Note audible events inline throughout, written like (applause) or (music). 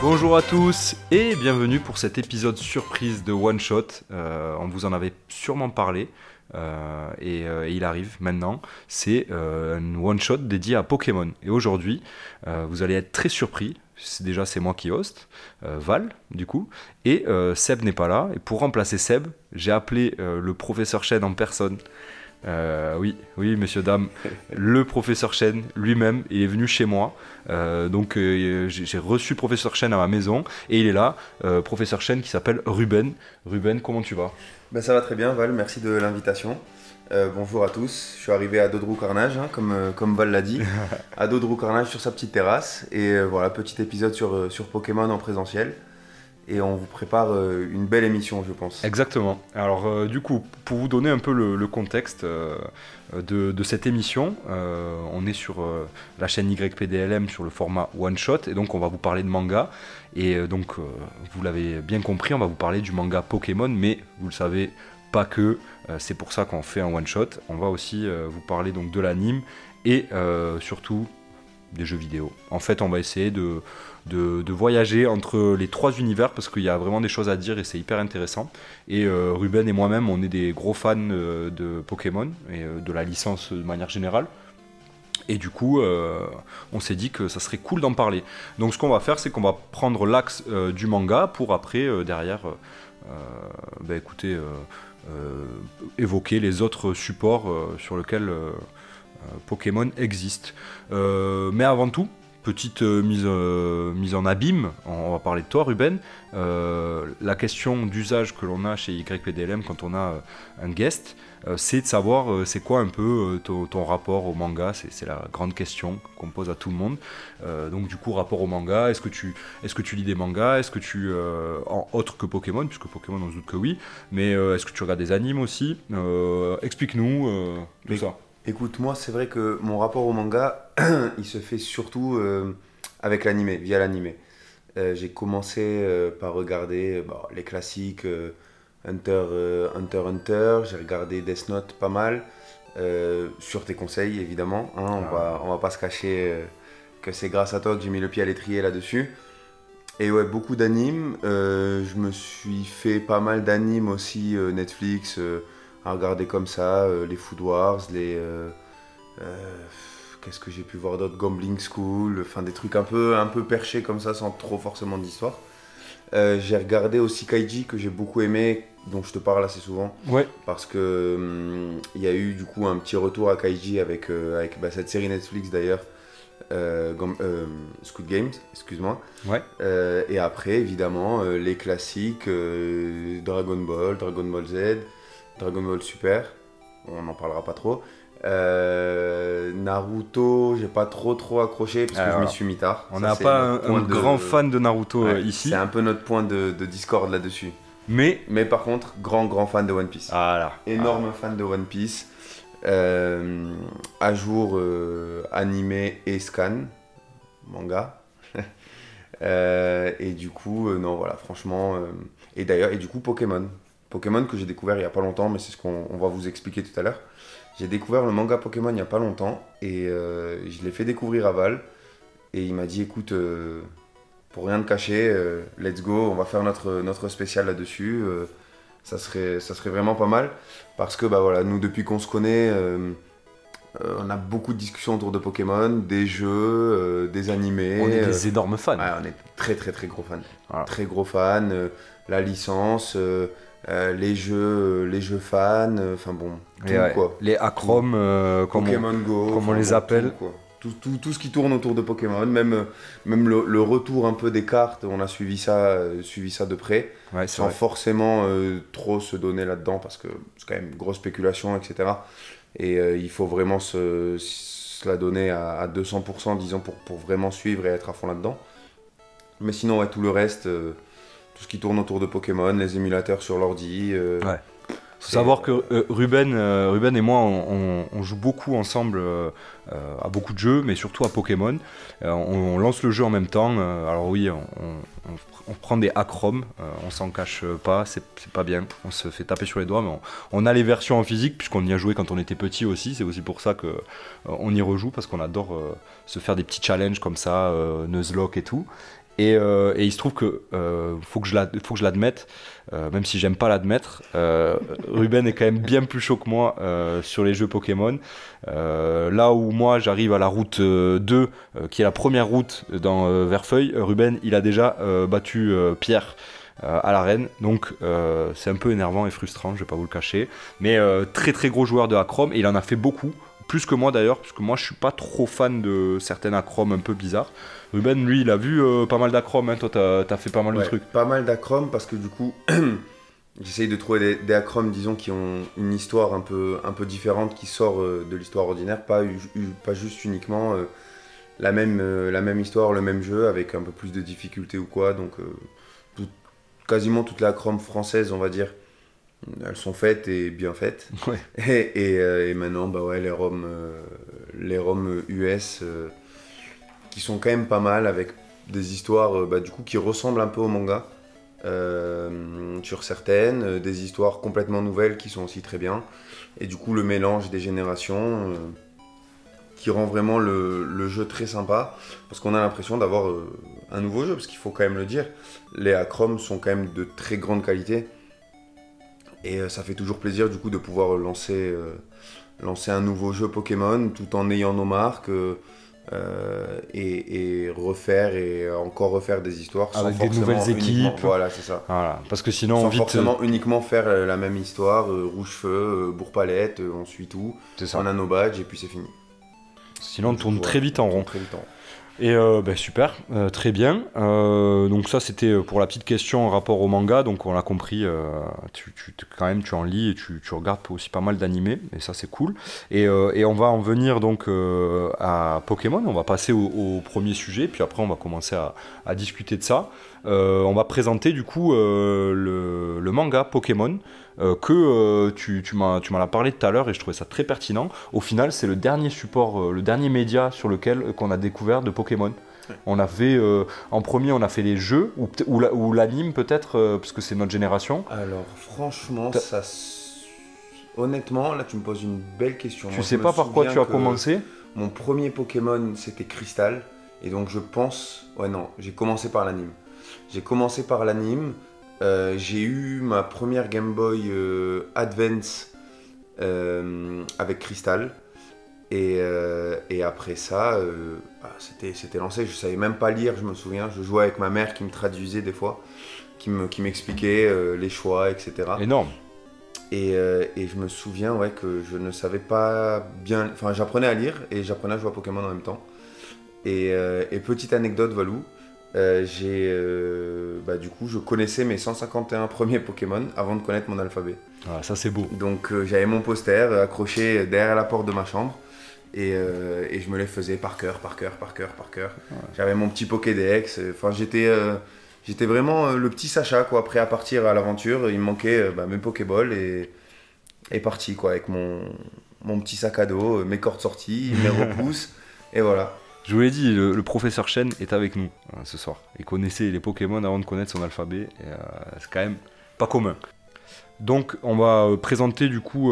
Bonjour à tous et bienvenue pour cet épisode surprise de One Shot. Euh, on vous en avait sûrement parlé euh, et, euh, et il arrive maintenant. C'est euh, un One Shot dédié à Pokémon. Et aujourd'hui, euh, vous allez être très surpris. Déjà, c'est moi qui host, Val, du coup. Et Seb n'est pas là. Et pour remplacer Seb, j'ai appelé le professeur Chen en personne. Oui, oui, monsieur, dame, (laughs) le professeur Chen lui-même, il est venu chez moi. Donc j'ai reçu professeur Chen à ma maison et il est là, professeur Chen qui s'appelle Ruben. Ruben, comment tu vas? Ben, ça va très bien Val, merci de l'invitation. Euh, bonjour à tous, je suis arrivé à Dodrou Carnage, hein, comme, euh, comme Val l'a dit, (laughs) à Dodrou Carnage sur sa petite terrasse. Et euh, voilà, petit épisode sur, sur Pokémon en présentiel. Et on vous prépare euh, une belle émission, je pense. Exactement. Alors euh, du coup, pour vous donner un peu le, contexte euh, de, cette émission, on est sur la chaîne YPDLM sur le format One Shot et donc on va vous parler de manga. Et donc, vous l'avez bien compris, on va vous parler du manga Pokémon, mais vous le savez, pas que. C'est pour ça qu'on fait un One Shot. On va aussi vous parler donc de l'anime et surtout des jeux vidéo. En fait, on va essayer de, de, voyager entre les trois univers parce qu'il y a vraiment des choses à dire et c'est hyper intéressant. Et euh, Ruben et moi-même, on est des gros fans euh, de Pokémon et euh, de la licence de manière générale. Et du coup, on s'est dit que ça serait cool d'en parler. Donc, ce qu'on va faire, c'est qu'on va prendre l'axe du manga pour après, derrière, bah, écoutez, évoquer les autres supports sur lesquels Pokémon existe. Mais avant tout, petite euh, mise, euh, mise en abîme, on va parler de toi Ruben, Euh, la question d'usage que l'on a chez YPDLM quand on a un guest, c'est de savoir c'est quoi un peu ton, ton rapport au manga, c'est la grande question qu'on pose à tout le monde. Euh, donc du coup rapport au manga, est-ce que tu, est que tu lis des mangas, est-ce que tu, euh, en autre que Pokémon, puisque Pokémon on se doute que oui, mais euh, est-ce que tu regardes des animes aussi? Explique-nous tout Mais- ça. Écoute, moi, c'est vrai que mon rapport au manga, (clears throat) il se fait surtout euh, avec l'animé, via l'animé. Euh, J'ai commencé euh, par regarder bon, les classiques Hunter, Hunter Hunter, j'ai regardé Death Note pas mal, sur tes conseils évidemment. hein, on, Ah. va, on va pas se cacher que c'est grâce à toi que j'ai mis le pied à l'étrier là-dessus. Et ouais, beaucoup d'animes. Je me suis fait pas mal d'animes aussi, Netflix, à regarder comme ça, euh, les Food Wars, les. euh, euh, Qu'est-ce que j'ai pu voir d'autre Gambling School, enfin des trucs un peu, un peu perchés comme ça, sans trop forcément d'histoire. J'ai regardé aussi Kaiji, que j'ai beaucoup aimé, dont je te parle assez souvent Ouais, parce que hum, il y a eu du coup un petit retour à Kaiji avec, avec bah, cette série Netflix d'ailleurs, euh, euh, Squid Games, excuse-moi. ouais. Euh, et après évidemment les classiques Dragon Ball, Dragon Ball Z, Dragon Ball Super, on n'en parlera pas trop. Euh, Naruto, j'ai pas trop trop accroché parce que Ah, je m'y suis mis tard. On n'a pas un, de- grand fan de Naruto euh, Ouais, ici, C'est un peu notre point de, de discorde là-dessus. mais Mais par contre, grand grand fan de One Piece voilà. énorme fan de One Piece. Euh, à jour euh, animé et scan, manga. (laughs) Et du coup, non, voilà, franchement. et d'ailleurs, et du coup, Pokémon. Pokémon que j'ai découvert il y a pas longtemps, mais c'est ce qu'on on va vous expliquer tout à l'heure. J'ai découvert le manga Pokémon il y a pas longtemps et euh, je l'ai fait découvrir à Val. Et il m'a dit écoute, euh, pour rien te cacher, euh, let's go, on va faire notre, notre spécial là-dessus. ça, serait, ça serait vraiment pas mal. Parce que bah voilà, nous depuis qu'on se connaît, on a beaucoup de discussions autour de Pokémon, des jeux, des animés. On est des énormes fans. ouais, on est très très très gros fans. Voilà. Très gros fans. la licence, euh, les jeux, euh, les jeux fans, euh, enfin bon, tout Et ouais, quoi. Les acromes, euh, comme on- Pokémon Go, comme on les appelle. Tout. Tout, tout- tout ce qui tourne autour de Pokémon, même, même le, le retour un peu des cartes, on a suivi ça, euh, suivi ça de près, Ouais, sans vrai. forcément trop se donner là-dedans, parce que c'est quand même grosse spéculation, etc. Et il faut vraiment se, se la donner à, à 200%, disons, pour, pour vraiment suivre et être à fond là-dedans. Mais sinon, ouais, tout le reste, tout ce qui tourne autour de Pokémon, les émulateurs sur l'ordi, euh, Ouais. faut savoir que Ruben, Ruben et moi, on, joue beaucoup ensemble à beaucoup de jeux, mais surtout à Pokémon. On, lance le jeu en même temps. alors oui, on, prend des acromes, on s'en cache pas, c'est pas bien. On se fait taper sur les doigts, mais on, a les versions en physique puisqu'on y a joué quand on était petit aussi. C'est aussi pour ça que on y rejoue parce qu'on adore se faire des petits challenges comme ça, Nuzlocke et tout. Euh, et, il se trouve que euh, faut que je l'admette, euh, même si j'aime pas l'admettre, Ruben est quand même bien plus chaud que moi sur les jeux Pokémon. là où moi j'arrive à la route 2, qui est la première route dans Verfeuille, Ruben il a déjà battu Pierre. à l'arène. Donc c'est un peu énervant et frustrant, je vais pas vous le cacher. Mais très très gros joueur de Acrom et il en a fait beaucoup, plus que moi d'ailleurs, parce que moi je suis pas trop fan de certaines Acrom un peu bizarres. Ruben, lui, il a vu euh, pas mal d'acromes. Hein. Toi, t'as as fait pas mal de trucs. Pas mal d'acromes parce que du coup, (clears throat) j'essaye de trouver des, des, acromes, disons, qui ont une histoire un peu, un peu différente, qui sort euh, de l'histoire ordinaire, pas, pas juste uniquement euh, la, même, la même histoire, le même jeu, avec un peu plus de difficultés ou quoi. Donc, quasiment toutes les acromes françaises, on va dire, elles sont faites et bien faites. Et, et, maintenant, bah ouais, les ROM, les ROM US qui sont quand même pas mal avec des histoires euh, bah, du coup qui ressemblent un peu au manga euh, sur certaines, euh, des histoires complètement nouvelles qui sont aussi très bien. Et du coup le mélange des générations qui rend vraiment le, jeu très sympa. Parce qu'on a l'impression d'avoir un nouveau jeu parce qu'il faut quand même le dire. Les Acrom sont quand même de très grande qualité et ça fait toujours plaisir du coup de pouvoir lancer, lancer un nouveau jeu Pokémon tout en ayant nos marques euh, et, refaire et encore refaire des histoires avec des nouvelles équipes. Voilà, c'est ça. Voilà, parce que sinon, sans forcément uniquement faire euh, la même histoire, euh, rouge feu, bourg-palette, on suit tout, on a nos badges et puis c'est fini. Sinon, on tourne très vite en rond. Très vite en rond. Et euh, ben, super, euh, très bien. Euh, donc ça c'était pour la petite question en rapport au manga. Donc on l'a compris, tu, quand même tu en lis et tu, regardes aussi pas mal d'animés et ça c'est cool. Et, on va en venir donc à Pokémon. On va passer au, premier sujet puis après on va commencer à, discuter de ça. on va présenter du coup le, le, manga Pokémon. Euh, que euh, tu, tu m'en as parlé tout à l'heure et je trouvais ça très pertinent. Au final, c'est le dernier support, euh, le dernier média sur lequel qu'on a découvert de Pokémon. On a fait, en premier, on a fait les jeux, ou, ou l'anime peut-être, parce que c'est notre génération. Alors, franchement, ça. Honnêtement, là, tu me poses une belle question. Tu sais pas par quoi tu as commencé Mon premier Pokémon, c'était Crystal. Et donc, je pense. Ouais, non, j'ai commencé par l'anime. J'ai commencé par l'anime. Euh, j'ai eu ma première Game Boy euh, Advance euh, avec Crystal. Et, après ça, bah, c'était lancé. Je savais même pas lire, je me souviens. Je jouais avec ma mère qui me traduisait des fois, qui m'expliquait qui les choix, etc. Énorme. Et, je me souviens ouais, que je ne savais pas bien. Enfin, j'apprenais à lire et j'apprenais à jouer à Pokémon en même temps. Et, et petite anecdote, Valou, euh, j'ai euh, bah, du coup je connaissais mes 151 premiers Pokémon avant de connaître mon alphabet. Ah, ça c'est beau. Donc euh, j'avais mon poster accroché derrière la porte de ma chambre et, et, je me les faisais par cœur, par cœur, par cœur, par cœur. J'avais mon petit Pokédex. Enfin j'étais j'étais vraiment le petit Sacha quoi. Prêt à partir à l'aventure. Il me manquait bah, mes Pokéballs et et parti quoi avec mon mon petit sac à dos, mes cordes sorties, mes (laughs) repousses et voilà. Je vous l'ai dit, le, professeur Chen est avec nous euh, ce soir. Il connaissait les Pokémon avant de connaître son alphabet. Euh, c'est quand même pas commun. Donc on va euh, présenter du coup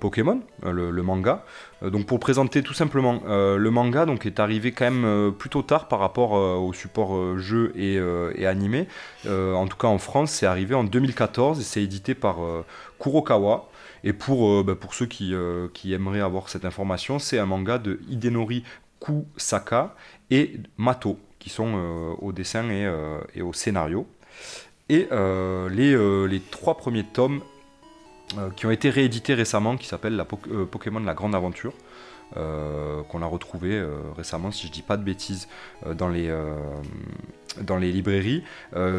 Pokémon, le, manga. donc pour présenter tout simplement, le manga donc, est arrivé quand même plutôt tard par rapport au support jeu et, et animé. en tout cas en France c'est arrivé en 2014 et c'est édité par Kurokawa. Et pour, euh, bah, pour ceux euh, qui, aimeraient avoir cette information, c'est un manga de Hidenori Kusaka et Mato, qui sont euh, au dessin et, au scénario. Et les, les, trois premiers tomes qui ont été réédités récemment, qui s'appellent Pokémon La Grande Aventure, qu'on a retrouvé récemment, si je dis pas de bêtises, dans, les, dans les librairies,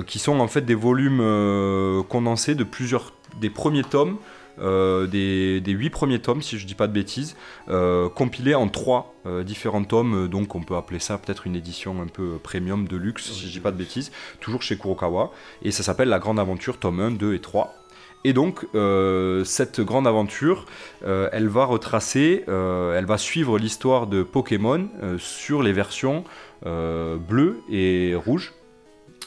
qui sont en fait des volumes condensés de plusieurs des premiers tomes euh, des, huit premiers tomes, si je dis pas de bêtises, euh, compilés en trois euh, différents tomes, donc on peut appeler ça peut-être une édition un peu premium de luxe, si je dis pas de bêtises, toujours chez Kurokawa, et ça s'appelle La Grande Aventure, tome 1, 2 et 3. Et donc, cette grande aventure, elle va retracer, elle va suivre l'histoire de Pokémon sur les versions bleues et rouges.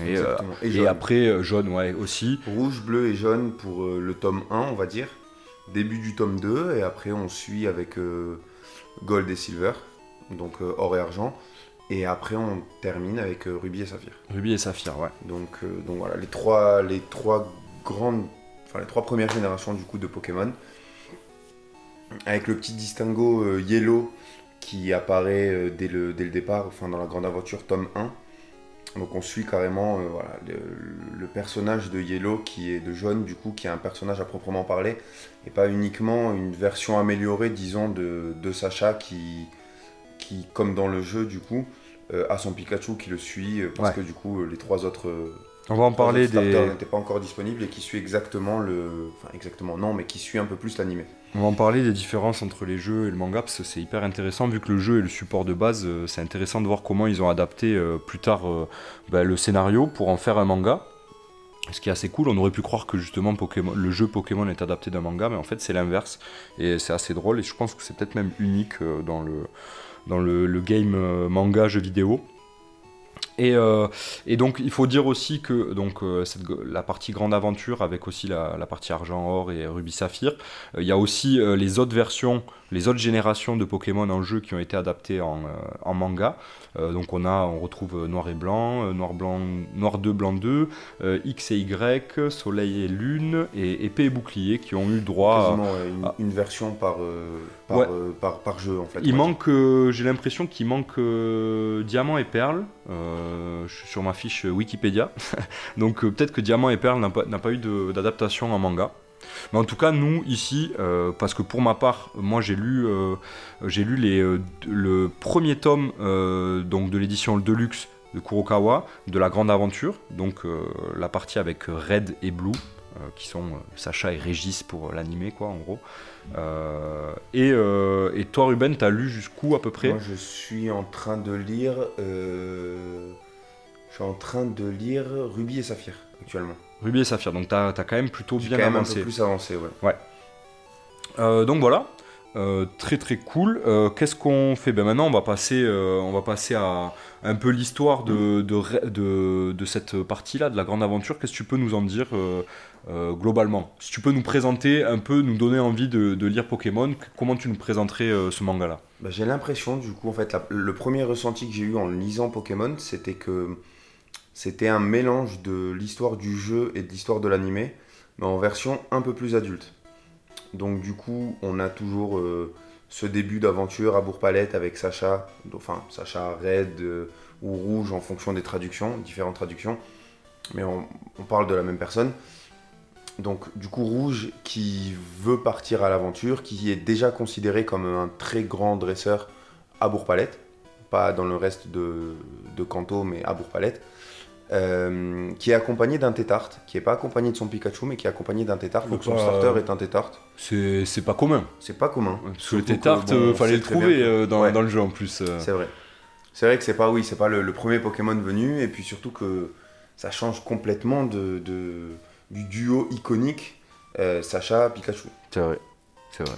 Et, et, après, jaune, ouais, aussi. Rouge, bleu et jaune pour le tome 1, on va dire. Début du tome 2, et après on suit avec Gold et Silver, donc or et argent. Et après, on termine avec euh, Ruby et Saphir. Ruby et Saphir, ouais. Donc, euh, donc voilà, les trois, les trois grandes, enfin les trois premières générations du coup de Pokémon. Avec le petit distinguo euh, Yellow qui apparaît dès, le, dès le départ, enfin dans la grande aventure tome 1. Donc on suit carrément voilà, le, personnage de Yellow qui est de jaune, du coup, qui est un personnage à proprement parler, et pas uniquement une version améliorée, disons, de, de Sacha qui, qui, comme dans le jeu, du coup, euh, a son Pikachu qui le suit euh, parce que du coup euh, les trois autres on va en parler des n'étaient pas encore disponibles et qui suit exactement le enfin exactement non mais qui suit un peu plus l'animé. On va en parler des différences entre les jeux et le manga parce que c'est hyper intéressant vu que le jeu est le support de base c'est intéressant de voir comment ils ont adapté plus tard bah, le scénario pour en faire un manga ce qui est assez cool, on aurait pu croire que justement le jeu Pokémon est adapté d'un manga, mais en fait c'est l'inverse. Et c'est assez drôle, et je pense que c'est peut-être même unique dans le, dans le, game euh, manga jeu vidéo. Et, euh, et, donc il faut dire aussi que donc, euh, la partie grande aventure avec aussi la, partie argent or et rubis saphir, il y a aussi les autres versions les autres générations de Pokémon en jeu qui ont été adaptées en, euh, manga. Euh, donc on a, on retrouve Noir et Blanc, euh, Noir, blanc, Noir 2, Blanc 2, X et Y, Soleil et Lune, et Épée et Bouclier qui ont eu droit à une, version par, par, par, jeu en fait. Il manque, j'ai l'impression qu'il manque Diamant et Perle. Je suis sur ma fiche Wikipédia. (laughs) donc peut-être que Diamant et Perle n'a pas, eu d'adaptation en manga. Mais en tout cas, nous, ici, euh, parce que pour ma part, moi j'ai lu, euh, j'ai lu euh, le premier tome donc de l'édition Deluxe de Kurokawa, de la Grande Aventure, donc la partie avec Red et Blue, qui sont Sacha et Régis pour l'animé, quoi, en gros. Et, et, toi, Ruben, t'as lu jusqu'où à peu près? Moi, je suis en train de lire. je suis en train de lire Ruby et Saphir actuellement. Ruby et Saphir, donc t'as as quand même plutôt bien quand même Un peu plus avancé, ouais. Ouais. Euh, donc voilà, euh, très très cool. Euh, qu'est-ce qu'on fait? Ben Maintenant, on va passer, on va passer à un peu l'histoire de, de, de, cette partie-là, de la grande aventure. Qu'est-ce que tu peux nous en dire globalement Si tu peux nous présenter un peu, nous donner envie de, lire Pokémon, comment tu nous présenterais ce manga-là? Ben, J'ai l'impression, du coup, en fait, le premier ressenti que j'ai eu en lisant Pokémon, c'était que c'était un mélange de l'histoire du jeu et de l'histoire de l'animé, mais en version un peu plus adulte. Donc du coup, on a toujours euh, ce début d'aventure à Bourg-Palette avec Sacha, enfin Sacha Red euh, ou Rouge en fonction des traductions, différentes traductions, mais on, parle de la même personne. Donc du coup Rouge qui veut partir à l'aventure, qui est déjà considéré comme un très grand dresseur à Bourg-Palette, pas dans le reste de, de Kanto, mais à Bourg-Palette. Euh, qui est accompagné d'un tétart, qui n'est pas accompagné de son Pikachu, mais qui est accompagné d'un tétart. Donc son starter est un tétart. C'est pas commun. C'est pas commun. Parce que le tétart, il euh, fallait le trouver euh, dans, le jeu en plus. C'est vrai. C'est vrai que c'est pas, oui, c'est pas le, premier Pokémon venu, et puis surtout que ça change complètement de, du duo iconique Sacha-Pikachu. C'est vrai.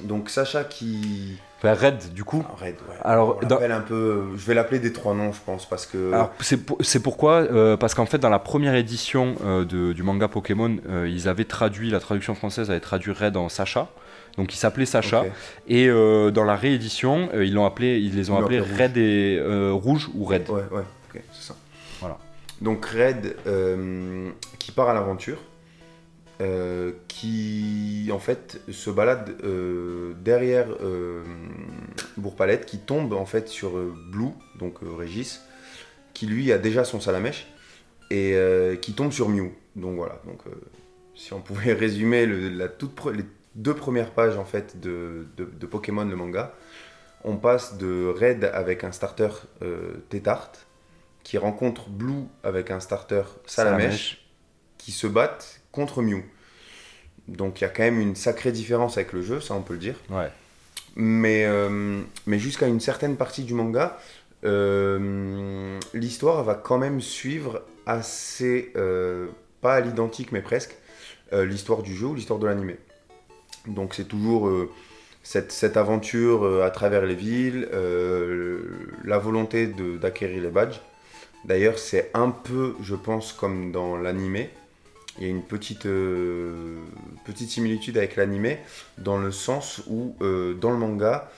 Donc Sacha qui. Enfin, Red, du coup. Ah, Red, ouais. Alors, un peu. Je vais l'appeler des trois noms, je pense, parce que. Alors, c'est pourquoi euh, Parce qu'en fait, dans la première édition euh, de, du manga Pokémon, euh, ils avaient traduit, la traduction française avait traduit Red en Sacha. Donc, il s'appelait Sacha. Et dans la réédition, ils, l'ont appelé, ils les ont appelés Red et Rouge ou Red. Ouais, ouais, ok, c'est ça. Voilà. Donc, Red qui part à l'aventure. Euh, qui en fait se balade euh, derrière euh, Bourg-Palette, qui tombe en fait sur Blue, donc Régis, qui lui a déjà son salamèche, et qui tombe sur Mew. Donc voilà, donc si on pouvait (laughs) résumer la toute les deux premières pages en fait de, de, Pokémon le manga, on passe de Red avec un starter Tétart, qui rencontre Blue avec un starter Salamèche, qui se battent contre Mew. Donc il y a quand même une sacrée différence avec le jeu, ça on peut le dire. Ouais. Mais, euh, mais jusqu'à une certaine partie du manga, euh, l'histoire va quand même suivre assez, euh, pas à l'identique mais presque, l'histoire du jeu ou l'histoire de l'animé. Donc c'est toujours cette, cette, aventure à travers les villes, la volonté d'acquérir les badges. D'ailleurs, c'est un peu, je pense, comme dans l'animé. Il y a une petite, euh, petite similitude avec l'animé, dans le sens où, euh, dans le manga,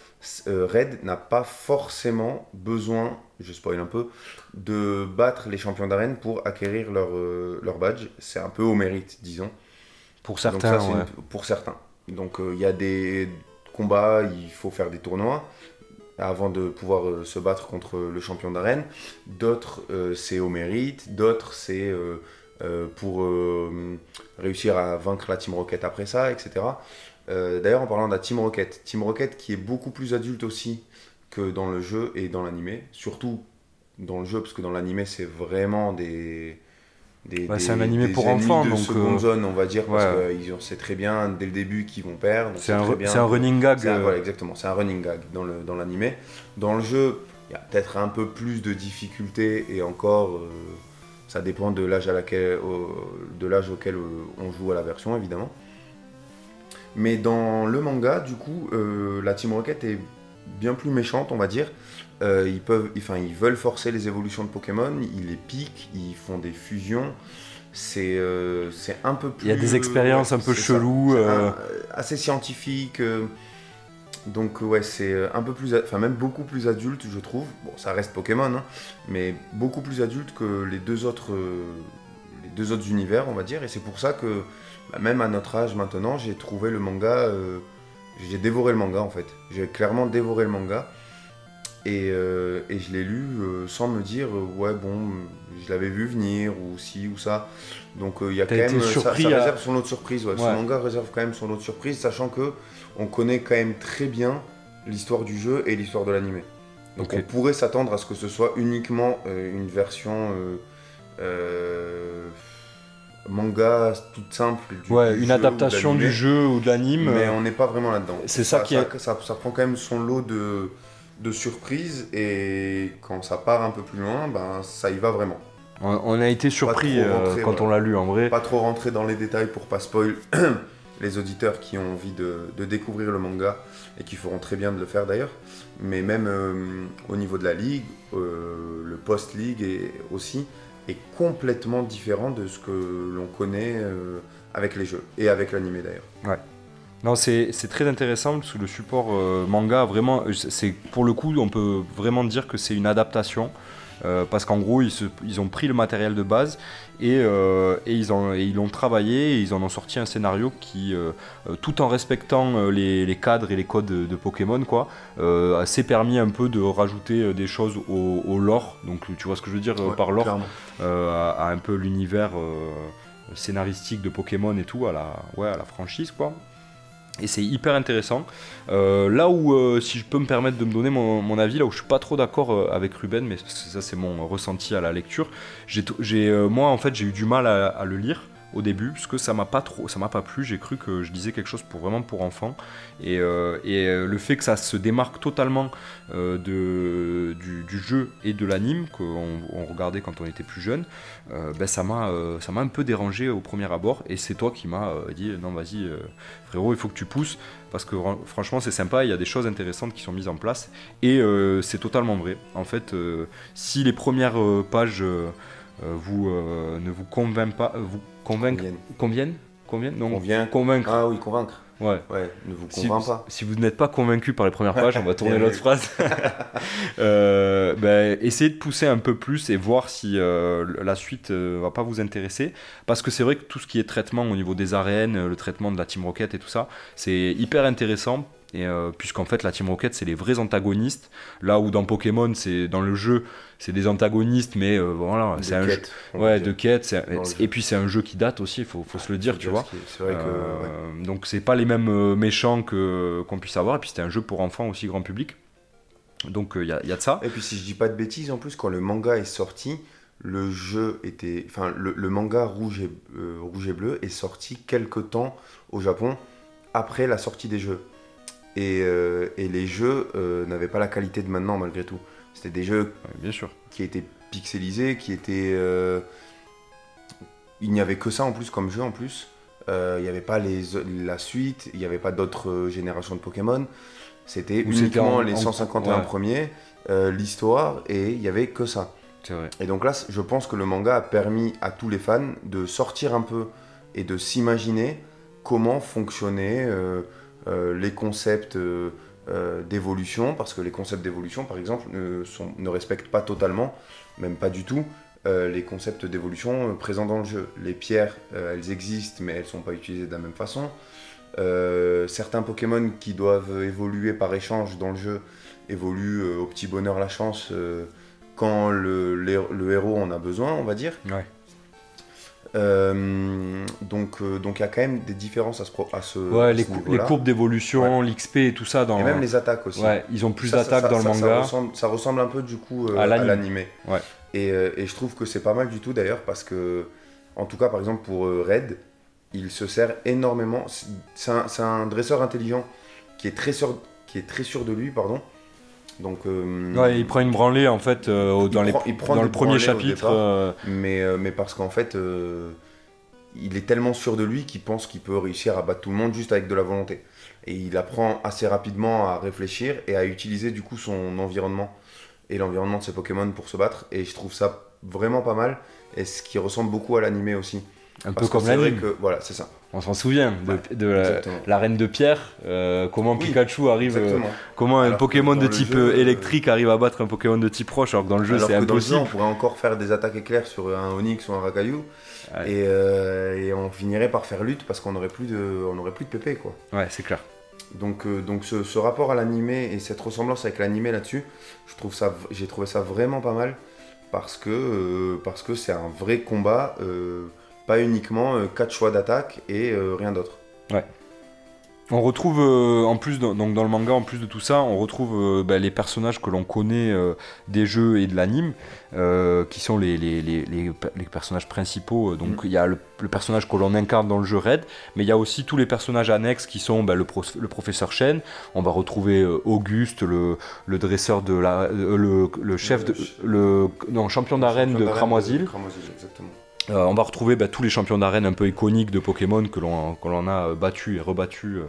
euh, Red n'a pas forcément besoin, je spoil un peu, de battre les champions d'arène pour acquérir leur, leur badge. C'est un peu au mérite, disons. Pour certains, Pour certains. Donc il y a des combats, il faut faire des tournois avant de pouvoir euh, se battre contre le champion d'arène. D'autres, euh, c'est au mérite. D'autres, c'est euh, pour réussir à vaincre la Team Rocket après ça, etc. D'ailleurs, en parlant de la Team Rocket, Team Rocket qui est beaucoup plus adulte aussi que dans le jeu et dans l'animé. Surtout dans le jeu, parce que dans l'animé, c'est vraiment des c'est un animé pour enfants, de donc seconde zone, on va dire, parce qu'ils sait très bien dès le début qu'ils vont perdre. C'est un, un, running gag. Voilà, exactement, c'est un running gag dans le dans l'animé. Dans le jeu, il y a peut-être un peu plus de difficultés et encore, euh, ça dépend de l'âge à laquelle, de l'âge auquel euh, on joue à la version, évidemment. Mais dans le manga, du coup, euh, la Team Rocket est bien plus méchante, on va dire. Euh, ils, peuvent, enfin, ils veulent forcer les évolutions de Pokémon, ils les piquent, ils font des fusions. C'est euh, un peu plus. Il y a des expériences un peu cheloues. Assez scientifiques. Donc, ouais, c'est un peu plus. Enfin, même beaucoup plus adulte, je trouve. Bon, ça reste Pokémon, hein, mais beaucoup plus adulte que les deux autres, les deux autres univers, on va dire. Et c'est pour ça que, bah, même à notre âge maintenant, j'ai trouvé le manga. j'ai dévoré le manga en fait. J'ai clairement dévoré le manga. Euh, et, je l'ai lu euh, sans me dire, euh, ouais, bon, je l'avais vu venir, ou si, ou ça. Donc il y a quand même. Ça, réserve son lot de surprise, ouais. Ce manga réserve quand même son lot de surprise, sachant que on connaît quand même très bien l'histoire du jeu et l'histoire de l'animé. Donc on pourrait s'attendre à ce que ce soit uniquement une version manga toute simple. Du, ouais, une adaptation du jeu ou de l'anime. Mais on n'est pas vraiment là-dedans. C'est ça, qui est... ça, prend quand même son lot de de surprise et quand ça part un peu plus loin, ben, ça y va vraiment. On a été surpris euh, quand on l'a lu en vrai. Pas trop rentrer dans les détails pour pas spoil (clears throat) les auditeurs qui ont envie de, découvrir le manga et qui feront très bien de le faire d'ailleurs. Mais même euh, au niveau de la ligue, euh, le post-ligue aussi est complètement différent de ce que l'on connaît avec les jeux et avec l'animé d'ailleurs. Ouais. Non, c'est très intéressant parce que le support euh, manga, vraiment, c'est pour le coup, on peut vraiment dire que c'est une adaptation. Euh, parce qu'en gros, ils, ont pris le matériel de base et, euh, ils, l'ont travaillé et ils en ont sorti un scénario qui, tout en respectant les, cadres et les codes de, Pokémon, quoi, s'est permis un peu de rajouter des choses au, lore. Donc, tu vois ce que je veux dire par lore à, un peu l'univers scénaristique de Pokémon et tout, à la, ouais, à la franchise, quoi. Et c'est hyper intéressant. Euh, là où, euh, si je peux me permettre de me donner mon, avis, là où je suis pas trop d'accord euh, avec Ruben, mais ça c'est mon ressenti à la lecture, moi en fait j'ai eu du mal à le lire au début parce que ça m'a pas trop ça m'a pas plu. J'ai cru que je disais quelque chose pour vraiment pour enfants. Et, euh, et euh, le fait que ça se démarque totalement euh, de, du, jeu et de l'anime qu'on on regardait quand on était plus jeune ben ça m'a ça m'a un peu dérangé au premier abord. Et c'est toi qui m'as dit non vas-y frérot il faut que tu pousses. Parce que franchement c'est sympa il y a des choses intéressantes qui sont mises en place. Et c'est totalement vrai. En fait si les premières pages vous ne vous convainquent pas, vous Convaincre. Conviennent. Conviennent Non. Convaincre. Ah oui, convaincre. Ouais. ouais. Ne vous convainc pas. Si vous n'êtes pas convaincu par les premières pages, on va tourner (laughs) l'autre phrase. (laughs) euh, ben, essayez de pousser un peu plus et voir si euh, la suite euh, va pas vous intéresser. Parce que c'est vrai que tout ce qui est traitement au niveau des arènes, le traitement de la Team Rocket et tout ça, c'est hyper intéressant et euh, puisqu'en fait, la Team Rocket, c'est les vrais antagonistes. Là où dans Pokémon, c'est dans le jeu, c'est des antagonistes, mais euh, voilà, c'est un jeu ouais, de quête. Et puis c'est un jeu qui date aussi, il faut, faut, se le dire, tu vois. Vrai que, euh, Donc c'est pas les mêmes méchants que qu'on puisse avoir. Et puis c'était un jeu pour enfants aussi grand public. Donc il y, y, a de ça. Et puis si je dis pas de bêtises, en plus quand le manga est sorti, le jeu était, enfin le, le manga rouge et, rouge et bleu est sorti quelque temps au Japon après la sortie des jeux. Euh, et, les jeux euh, n'avaient pas la qualité de maintenant malgré tout. C'était des jeux bien sûr. qui étaient pixelisés, qui étaient... Euh, il n'y avait que ça en plus comme jeu en plus. il n'y avait pas les, la suite, il n'y avait pas d'autres générations de Pokémon. C'était uniquement en- les en- 151 ouais. premiers, l'histoire, et il n'y avait que ça. Vrai. Et donc là, je pense que le manga a permis à tous les fans de sortir un peu et de s'imaginer comment fonctionnaient euh, les concepts euh, euh, d'évolution, parce que les concepts d'évolution, par exemple, ne, respectent pas totalement, même pas du tout, euh, les concepts d'évolution euh, présents dans le jeu. Les pierres, euh, elles existent, mais elles ne sont pas utilisées de la même façon. Euh, certains Pokémon qui doivent évoluer par échange dans le jeu évoluent euh, au petit bonheur la chance euh, quand le, héros en a besoin, on va dire. Euh, donc euh, donc il y a quand même des différences à ce, à ce, Ouais, à les, cou- courbes d'évolution, l'XP et tout ça dans. Et même les attaques aussi. Ouais, ils ont plus d'attaques ça, dans le ça manga. ressemble, ça ressemble un peu du coup euh, À l'animé. Ouais. Et, et je trouve que c'est pas mal du tout d'ailleurs parce que, en tout cas par exemple pour Red, il se sert énormément. c'est- un, un dresseur intelligent qui est très sûr, qui est très sûr de lui, pardon. Donc, euh, Ouais, il prend une branlée en fait euh, dans, les, prend- il prend dans des le premier chapitre. départ. euh, mais, mais parce qu'en fait, il est tellement sûr de lui qu'il pense qu'il peut réussir à battre tout le monde juste avec de la volonté. Et il apprend assez rapidement à réfléchir et à utiliser du coup son environnement et l'environnement de ses Pokémon pour se battre. Et je trouve ça vraiment pas mal. Et ce qui ressemble beaucoup à l'animé aussi. un peu Parce que comme c'est vrai l'anime. que voilà, c'est ça. On s'en souvient de, Ouais, de la, reine de pierre. euh, comment Oui, Pikachu arrive. euh, comment un Alors Pokémon de type jeu, euh, euh, électrique arrive à battre un Pokémon de type roche alors que dans le jeu Alors c'est que dans le jeu, impossible. on pourrait encore faire des attaques éclairs sur un Onix ou un Rakayu. Ouais. Et, et on finirait par faire lutte parce qu'on aurait plus de, on aurait plus de PP quoi. Ouais, c'est clair. Donc, donc ce, ce rapport à l'animé et cette ressemblance avec l'animé là-dessus, je trouve ça, j'ai trouvé ça vraiment pas mal parce que parce que c'est un vrai combat, euh, pas uniquement euh, quatre choix d'attaque et euh, rien d'autre. On retrouve euh, en plus donc dans le manga en plus de tout ça, on retrouve euh, bah, les personnages que l'on connaît euh, des jeux et de l'anime, qui sont les, les, les, les- personnages principaux. Donc il y a le, le personnage que l'on incarne dans le jeu Red, mais il y a aussi tous les personnages annexes qui sont bah, le, pro- le professeur Shen. On va retrouver Auguste, le, le dresseur de la, le, le chef de le non champion d'arène de Cramoisil. Euh, on va retrouver bah, tous les champions d'arène un peu iconiques de Pokémon que l'on que l'on a battu et rebattu euh,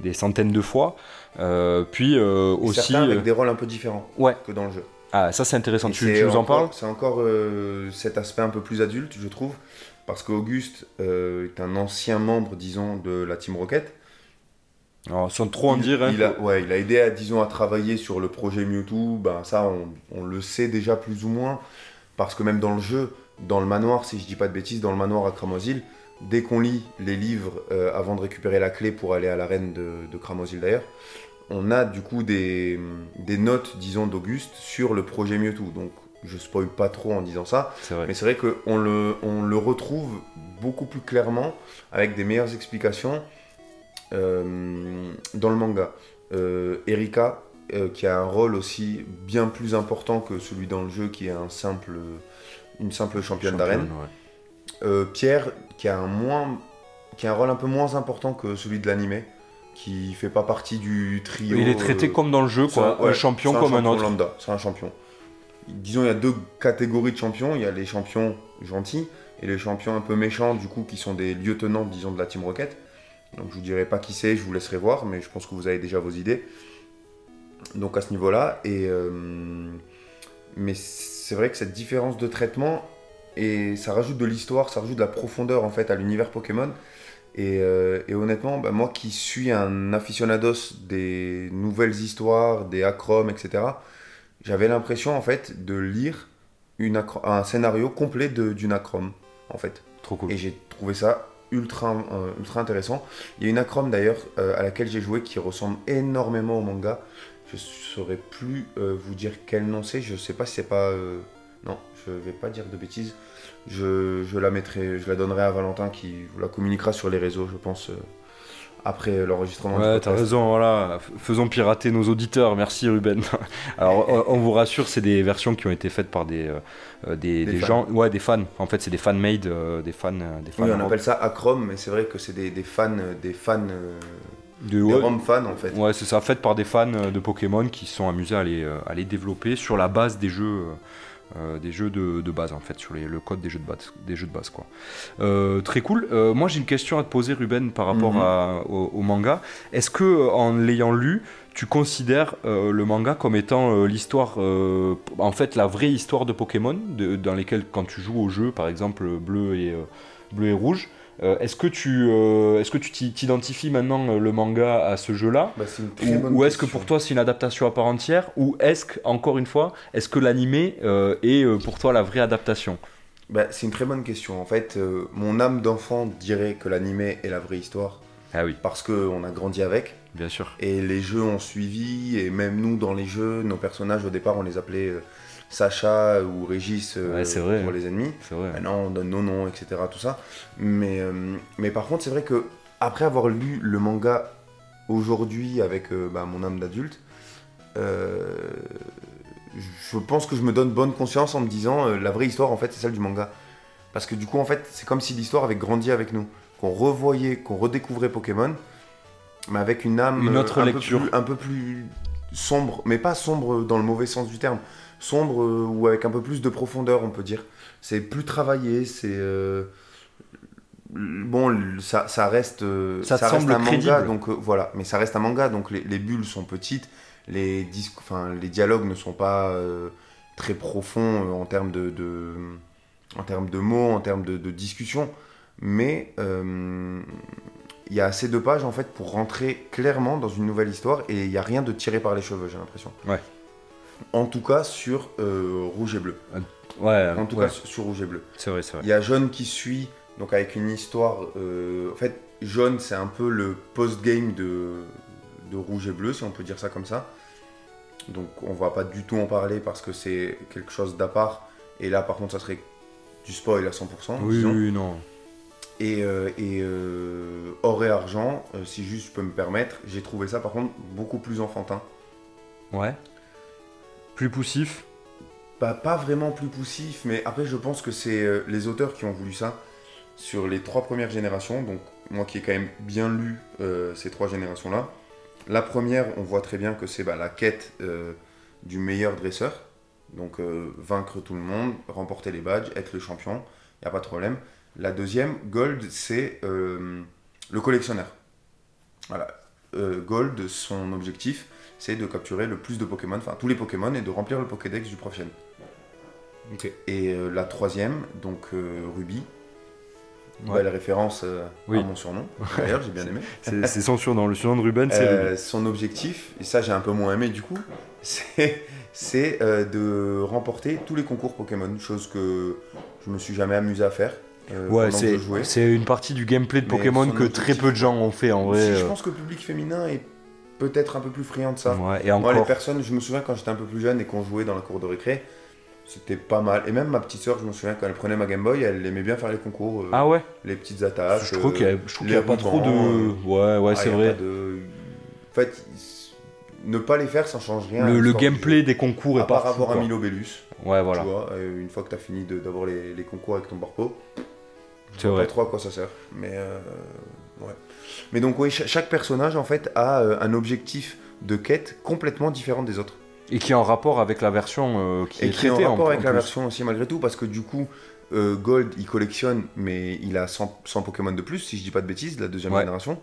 des centaines de fois. Euh, puis euh, aussi. Certains avec euh, des rôles un peu différents Ouais, que dans le jeu. ah, ça c'est intéressant. Et Tu, nous en parles? C'est encore euh, cet aspect un peu plus adulte, je trouve, parce qu'Auguste euh, est un ancien membre, disons, de la Team Rocket. Alors, Sans trop en dire. hein, il a, ouais, il a aidé, à, disons, à travailler sur le projet Mewtwo. Ben, ça, on, on le sait déjà plus ou moins. Parce que même dans le jeu, dans le manoir, si je dis pas de bêtises, dans le manoir à Cramoisil, dès qu'on lit les livres euh, avant de récupérer la clé pour aller à l'arène de, de Cramoisil d'ailleurs, on a du coup des, des notes, disons, d'Auguste sur le projet Mewtwo. Donc je spoil pas trop en disant ça. Mais c'est vrai qu'on le, on le retrouve beaucoup plus clairement, avec des meilleures explications euh, dans le manga. Euh, Erika, euh, qui a un rôle aussi bien plus important que celui dans le jeu, qui est un simple, une simple championne d'arène. ouais. Euh, Pierre, qui a, un moins, qui a un rôle un peu moins important que celui de l'animé, qui fait pas partie du trio. Il est traité euh, comme dans le jeu, quoi. ouais, un champion comme un autre. lambda, c'est un champion. Disons, il y a deux catégories de champions. Il y a les champions gentils et les champions un peu méchants, du coup, qui sont des lieutenants, disons, de la Team Rocket. Donc je vous dirai pas qui c'est, je vous laisserai voir, mais je pense que vous avez déjà vos idées. Donc à ce niveau-là, et euh, mais c'est vrai que cette différence de traitement et ça rajoute de l'histoire, ça rajoute de la profondeur en fait à l'univers Pokémon. Et, euh, et honnêtement, bah, moi qui suis un aficionados des nouvelles histoires, des acromes, etc., j'avais l'impression en fait de lire une un scénario complet d'une acrome en fait. Trop cool. Et j'ai trouvé ça ultra, euh, ultra intéressant. Il y a une acrome d'ailleurs euh, à laquelle j'ai joué qui ressemble énormément au manga. Je saurais plus euh, vous dire quel nom c'est. Je sais pas si c'est pas. euh, Non, je vais pas dire de bêtises. Je, je la mettrai, je la donnerai à Valentin qui vous la communiquera sur les réseaux, je pense, euh, après l'enregistrement. Ouais, t'as raison, voilà. Faisons pirater nos auditeurs, merci Ruben. (laughs) Alors, on, on vous rassure, c'est des versions qui ont été faites par des, des, Des gens, ouais, des fans. En fait, c'est des fan-made, des fans, des fans. Oui, on appelle ça acrome, mais c'est vrai que c'est des, fans, des fans, des ouais, ROM fans en fait. ouais, c'est ça, faites par des fans euh, de Pokémon qui sont amusés à les, euh, à les développer sur la base des jeux des jeux de, base en fait, sur le code des jeux de base, des jeux de base quoi. très cool. moi j'ai une question à te poser Ruben par rapport mhm. au, manga. Est-ce que en l'ayant lu, tu considères le manga comme étant l'histoire, en fait la vraie histoire de Pokémon, dans lesquelles quand tu joues au jeu, par exemple bleu et, bleu et rouge, euh, est-ce que tu euh, est-ce que tu t'identifies maintenant euh, le manga à ce jeu-là bah, ou, est-ce que pour toi c'est une adaptation à part entière ou est-ce que encore une fois est-ce que l'animé est pour toi la vraie adaptation bah, c'est une très bonne question. En fait, mon âme d'enfant dirait que l'animé est la vraie histoire. Ah oui. Parce qu'on a grandi avec. Bien sûr. Et les jeux ont suivi, et même nous dans les jeux, nos personnages au départ on les appelait Sacha ou Régis euh, pour hein. les ennemis. Vrai. Maintenant, on donne nos noms, etc. Tout ça. Mais, euh, mais par contre, c'est vrai que après avoir lu le manga aujourd'hui avec euh, bah, mon âme d'adulte, je pense que je me donne bonne conscience en me disant la vraie histoire, en fait, c'est celle du manga. Parce que du coup, en fait, c'est comme si l'histoire avait grandi avec nous. Qu'on revoyait, qu'on redécouvrait Pokémon, mais avec une âme une autre lecture. un peu plus sombre, mais pas sombre dans le mauvais sens du terme, sombre euh, ou avec un peu plus de profondeur, on peut dire. C'est plus travaillé, c'est. Euh, bon, ça, ça reste. Euh, ça, reste un manga, donc voilà. Mais ça reste un manga, donc les, bulles sont petites, les, enfin, les dialogues ne sont pas très profonds en termes de, en termes de mots, en termes de, de discussion. Mais il y a assez de pages en fait pour rentrer clairement dans une nouvelle histoire et il n'y a rien de tiré par les cheveux, j'ai l'impression. Ouais. En tout cas sur euh, Rouge et Bleu. Ouais. En tout cas sur Rouge et Bleu. C'est vrai, c'est vrai. Il y a Jaune qui suit, donc avec une histoire. Euh, en fait, Jaune, c'est un peu le post-game de, de Rouge et Bleu, si on peut dire ça comme ça. Donc on va pas du tout en parler parce que c'est quelque chose d'à part. Et là, par contre, ça serait du spoil à 100%. Oui, oui, non. Et, euh, et or et argent, si juste je peux me permettre, j'ai trouvé ça par contre beaucoup plus enfantin. Ouais. Plus poussif bah, Pas vraiment plus poussif, mais après je pense que c'est euh, les auteurs qui ont voulu ça sur les trois premières générations. Donc moi qui ai quand même bien lu euh, ces trois générations-là. La première, on voit très bien que c'est bah, la quête euh, du meilleur dresseur. Donc vaincre tout le monde, remporter les badges, être le champion, il n'y a pas de problème. La deuxième, Gold, c'est le collectionneur. Voilà. Gold, son objectif, c'est de capturer le plus de Pokémon, enfin tous les Pokémon, et de remplir le Pokédex du prochain. Et euh, la troisième, donc euh, Ruby, ouais. référence euh, à mon surnom. D'ailleurs, j'ai bien aimé. (laughs) c'est son surnom. Le surnom de Ruben, c'est Son objectif, et ça j'ai un peu moins aimé du coup, (laughs) c'est de remporter tous les concours Pokémon, chose que je me suis jamais amusé à faire. ouais, c'est une partie du gameplay de Pokémon que très peu de gens ont fait en vrai. je pense que le public féminin est peut-être un peu plus friand de ça. et encore... Moi, les personnes, je me souviens quand j'étais un peu plus jeune et qu'on jouait dans la cour de récré, c'était pas mal. Et même ma petite soeur, je me souviens quand elle prenait ma Game Boy, elle aimait bien faire les concours. Euh, ah ouais Les petites attaques. Je trouve qu'il n'y a, pas trop de. Euh, ouais, ouais, ah, c'est vrai. De... En fait, ne pas les faire, ça change rien. Le, gameplay des concours est à pas. part avoir un Milobellus. Ouais, voilà. Tu vois, une fois que tu as fini d'avoir les, les, concours avec ton barpo, c'est vrai. pas trop à quoi ça sert. Mais euh. Mais donc, oui, chaque personnage en fait a un objectif de quête complètement différente des autres. Et qui est en rapport avec la version euh, qui et est qui est en rapport avec la version aussi malgré tout, parce que du coup, euh, Gold, il collectionne, mais il a 100, Pokémon de plus, si je dis pas de bêtises, de la deuxième génération.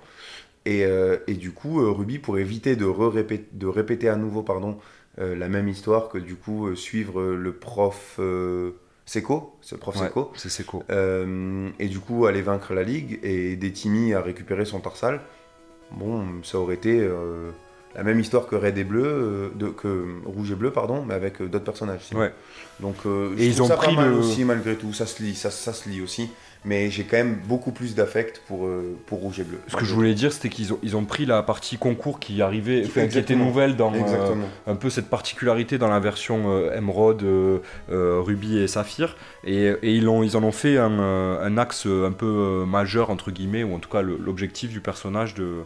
Et, euh, et, du coup, Ruby, pour éviter de, -répéter, de répéter à nouveau pardon, la même histoire que du coup suivre le prof Seco, c'est le prof Seco. C'est Seco. et du coup, aller vaincre la ligue et aider Timmy à récupérer son tarsal. Bon, ça aurait été la même histoire que Red et Bleu, euh, de, que Rouge et Bleu, pardon, mais avec euh, d'autres personnages. Ouais. Donc, euh, et ils ont ça pris pas mal le... aussi malgré tout, ça se lit, ça, ça se lit aussi. Mais j'ai quand même beaucoup plus d'affect pour, pour Rouge et Bleu. Ce que je voulais dire, c'était qu'ils ont, ils ont pris la partie concours qui arrivait, qui, qui était nouvelle dans un peu cette particularité dans la version Emerald, Ruby et Saphir, et, et, ils, ont, ils en ont fait un, un axe un peu majeur entre guillemets, ou en tout cas l'objectif du personnage de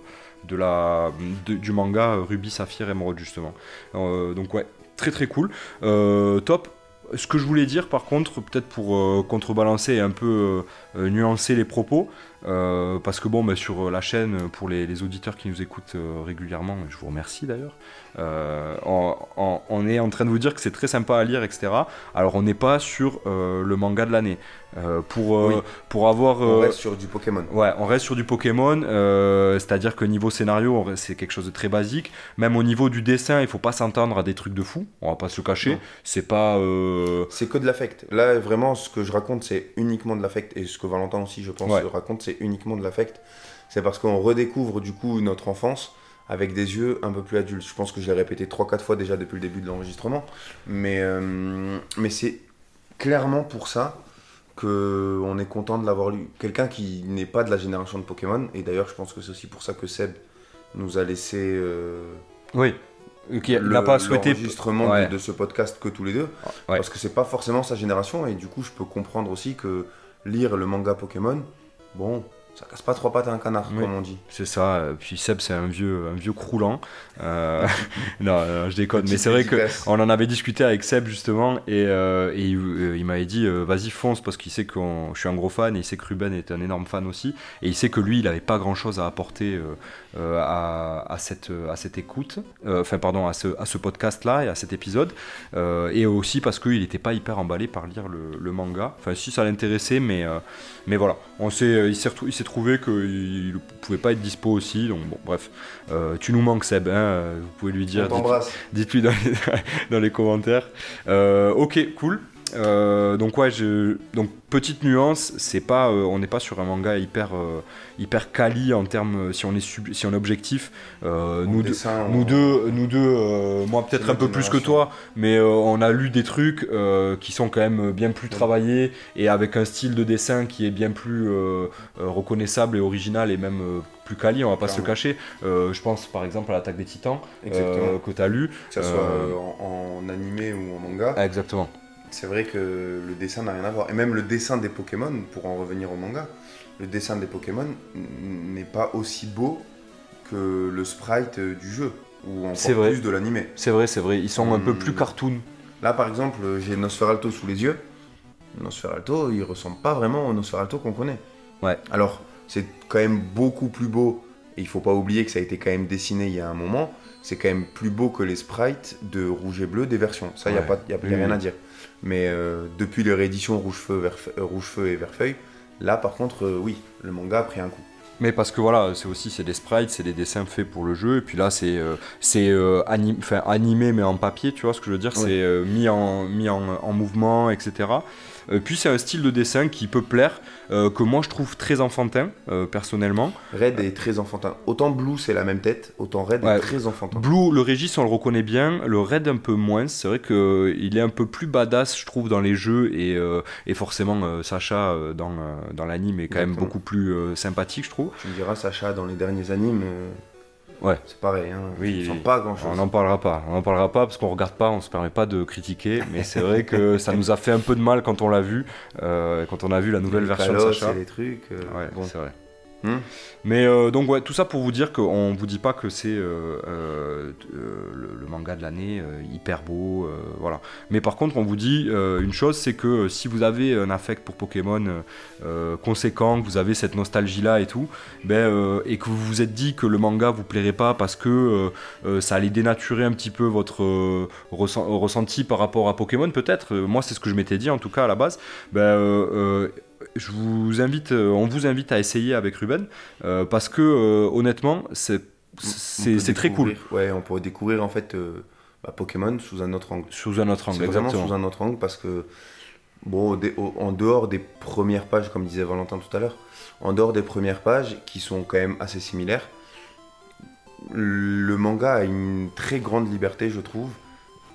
de la, du manga Ruby, Saphir, Emerald justement. Euh, donc ouais, très très cool. Euh, top. Ce que je voulais dire par contre, peut-être pour euh, contrebalancer et un peu nuancer les propos, Euh, parce que bon, bah, sur la chaîne, pour les, auditeurs qui nous écoutent euh, régulièrement, je vous remercie d'ailleurs, euh, on, est en train de vous dire que c'est très sympa à lire, etc. Alors on n'est pas sur euh, le manga de l'année. Euh, pour, euh, Oui. pour avoir... On euh, reste sur du Pokémon. Ouais, on reste sur du Pokémon, c'est-à-dire que niveau scénario, c'est quelque chose de très basique. Même au niveau du dessin, il faut pas s'entendre à des trucs de fou, on va pas se le cacher. C'est pas. C'est que de l'affect. Là, vraiment, ce que je raconte, c'est uniquement de l'affect. Et ce que Valentin aussi, je pense, Ouais. raconte, c'est uniquement de l'affect. C'est parce qu'on redécouvre du coup notre enfance avec des yeux un peu plus adultes. Je pense que je l'ai répété 3-4 fois déjà depuis le début de l'enregistrement. Mais, mais c'est clairement pour ça que on est content de l'avoir lu. Quelqu'un qui n'est pas de la génération de Pokémon. Et d'ailleurs, je pense que c'est aussi pour ça que Seb nous a laissé euh, Oui. Le- n'a pas souhaité. l'enregistrement Ouais. de, de ce podcast que tous les deux. Ouais. Parce que c'est pas forcément sa génération. Et du coup, je peux comprendre aussi que lire le manga Pokémon, bon, ça casse pas trois pattes à un canard, Oui. comme on dit. C'est ça. euh, Puis Seb, c'est un vieux, un vieux croulant. Euh, (laughs) (laughs) non, non, je déconne. Mais c'est vrai que. dédicace. On en avait discuté avec Seb justement et, euh, et il, euh, il m'avait dit vas-y fonce parce qu'il sait que je suis un gros fan et il sait que Ruben est un énorme fan aussi et il sait que lui il avait pas grand chose à apporter à, à cette, à cette écoute, enfin pardon à ce, à ce podcast là et à cet épisode et aussi parce qu'il n'était pas hyper emballé par lire le, le manga, enfin si ça l'intéressait mais, mais voilà, on s'est, il s'est retrou- il s'est trouvé qu'il ne pouvait pas être dispo aussi donc bon bref, Euh, tu nous manques Seb, hein, vous pouvez lui dire dites-. (laughs) Dites-lui dans les, (laughs) dans les commentaires. Euh, ok, cool. Euh, donc ouais, je, donc petite nuance, c'est pas, euh, on n'est pas sur un manga hyper, euh, hyper quali en termes, si on est sub- si on est objectif. Nous deux, nous deux, nous deux, moi peut-être un peu plus que toi, mais on a lu des trucs qui sont quand même bien plus travaillés et avec un style de dessin qui est bien plus reconnaissable et original et même plus quali, on va pas se le Clairement. cacher. Euh, je pense par exemple à l'attaque des titans euh, que tu as lu. que ça soit euh, en, en animé ou en manga, Ah, exactement. C'est vrai que le dessin n'a rien à voir. Et même le dessin des Pokémon, pour en revenir au manga, le dessin des Pokémon n'est pas aussi beau que le sprite euh, du jeu, ou encore vrai. plus de l'animé. C'est vrai, c'est vrai. Ils sont un peu Hmm. plus cartoon. Là, par exemple, j'ai Nosferalto sous les yeux. Nosferalto, il ressemble pas vraiment au Nosferalto qu'on connaît. Ouais. Alors, c'est quand même beaucoup plus beau, et il faut pas oublier que ça a été quand même dessiné il y a un moment. C'est quand même plus beau que les sprites de rouge et bleu des versions. Ça, il n'y a, Ouais. pas- y a, y a Oui, rien oui. à dire. Mais euh, depuis les rééditions rouge feu, vert, euh, rouge feu et vert feuille, là, par contre, euh, oui, le manga a pris un coup. Mais parce que voilà, c'est aussi c'est des sprites, c'est des dessins faits pour le jeu. Et puis là, c'est c'est anim- animé mais en papier, tu vois ce que je veux dire? C'est mis, en, mis en, en mouvement, etc. Euh, puis c'est un style de dessin qui peut plaire, euh, que moi je trouve très enfantin, euh, personnellement. Red est très enfantin. Autant Blue, c'est la même tête, autant Red Ouais. est très enfantin. Blue, le Régis, on le reconnaît bien. Le Red, un peu moins. C'est vrai qu'il est un peu plus badass, je trouve, dans les jeux. Et, et forcément, Sacha, dans, dans l'anime, est quand même beaucoup plus sympathique, je trouve. Tu me diras, Sacha, dans les derniers animes, Ouais. c'est pareil. Hein, Oui, tu sens oui. pas grand chose. On n'en parlera pas. On n'en parlera pas parce qu'on regarde pas, on se permet pas de critiquer. Mais c'est vrai que ça nous a fait un peu de mal quand on l'a vu, euh, quand on a vu la nouvelle version de Sacha. et les trucs. euh, Ouais, bon. c'est vrai. Hmm. Mais euh, donc ouais, tout ça pour vous dire qu'on vous dit pas que c'est euh, euh, le, manga de l'année hyper beau, voilà. Mais par contre, on vous dit une chose, c'est que si vous avez un affect pour Pokémon conséquent, que vous avez cette nostalgie là et tout, ben, et que vous vous êtes dit que le manga vous plairait pas parce que ça allait dénaturer un petit peu votre ressen- ressenti par rapport à Pokémon, peut-être. Moi, c'est ce que je m'étais dit en tout cas à la base. Ben, je vous invite, euh, on vous invite à essayer avec Ruben euh, parce que euh, honnêtement, c'est très cool Ouais, on pourrait découvrir en fait euh, bah, Pokémon sous un autre angle. sous un autre angle. Vraiment Exactement. sous un autre angle parce que, bon, au- en dehors des premières pages, comme disait Valentin tout à l'heure, en dehors des premières pages qui sont quand même assez similaires, le manga a une très grande liberté, je trouve,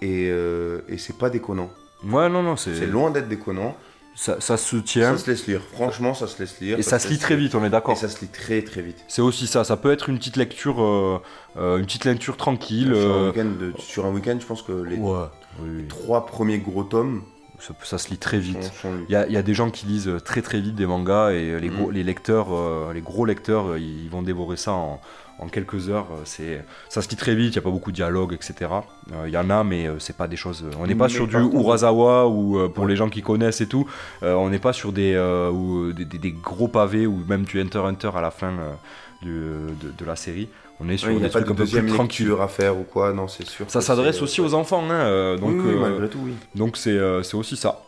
et, et c'est pas déconnant. Ouais, non, non, c'est C'est loin d'être déconnant. Ça, ça se tient Ça se laisse lire. Franchement, ça se laisse lire. et ça se lit très vite. On est Et d'accord. ça se lit très très vite. C'est aussi ça. Ça peut être une petite lecture, euh, euh, une petite lecture tranquille. Sur un euh, week-end, de- sur un week-end, je pense que les Ouais. Oui, oui. trois premiers gros tomes, ça, ça se lit très vite. Il y, a, il y a des gens qui lisent très très vite des mangas et les gros, Mm. les lecteurs, euh, les gros lecteurs, ils vont dévorer ça en, en quelques heures. Euh, C'est, ça se lit très vite, il n'y a pas beaucoup de dialogue, etc. Euh, Il y en a, mais euh, c'est pas des choses. On n'est pas Mais sur du Urasawa ou pour Ouais. les gens qui connaissent et tout. on n'est pas sur des, ou, des, des- des gros pavés ou même du Hunter Hunter à la fin du- de, de la série. On est sur Ouais, des pas trucs de un peu plus tranquilles. à faire ou quoi, non, c'est sûr. Ça s'adresse aussi aux enfants, hein, donc oui, oui, euh, malgré tout, oui. donc c'est euh, aussi ça.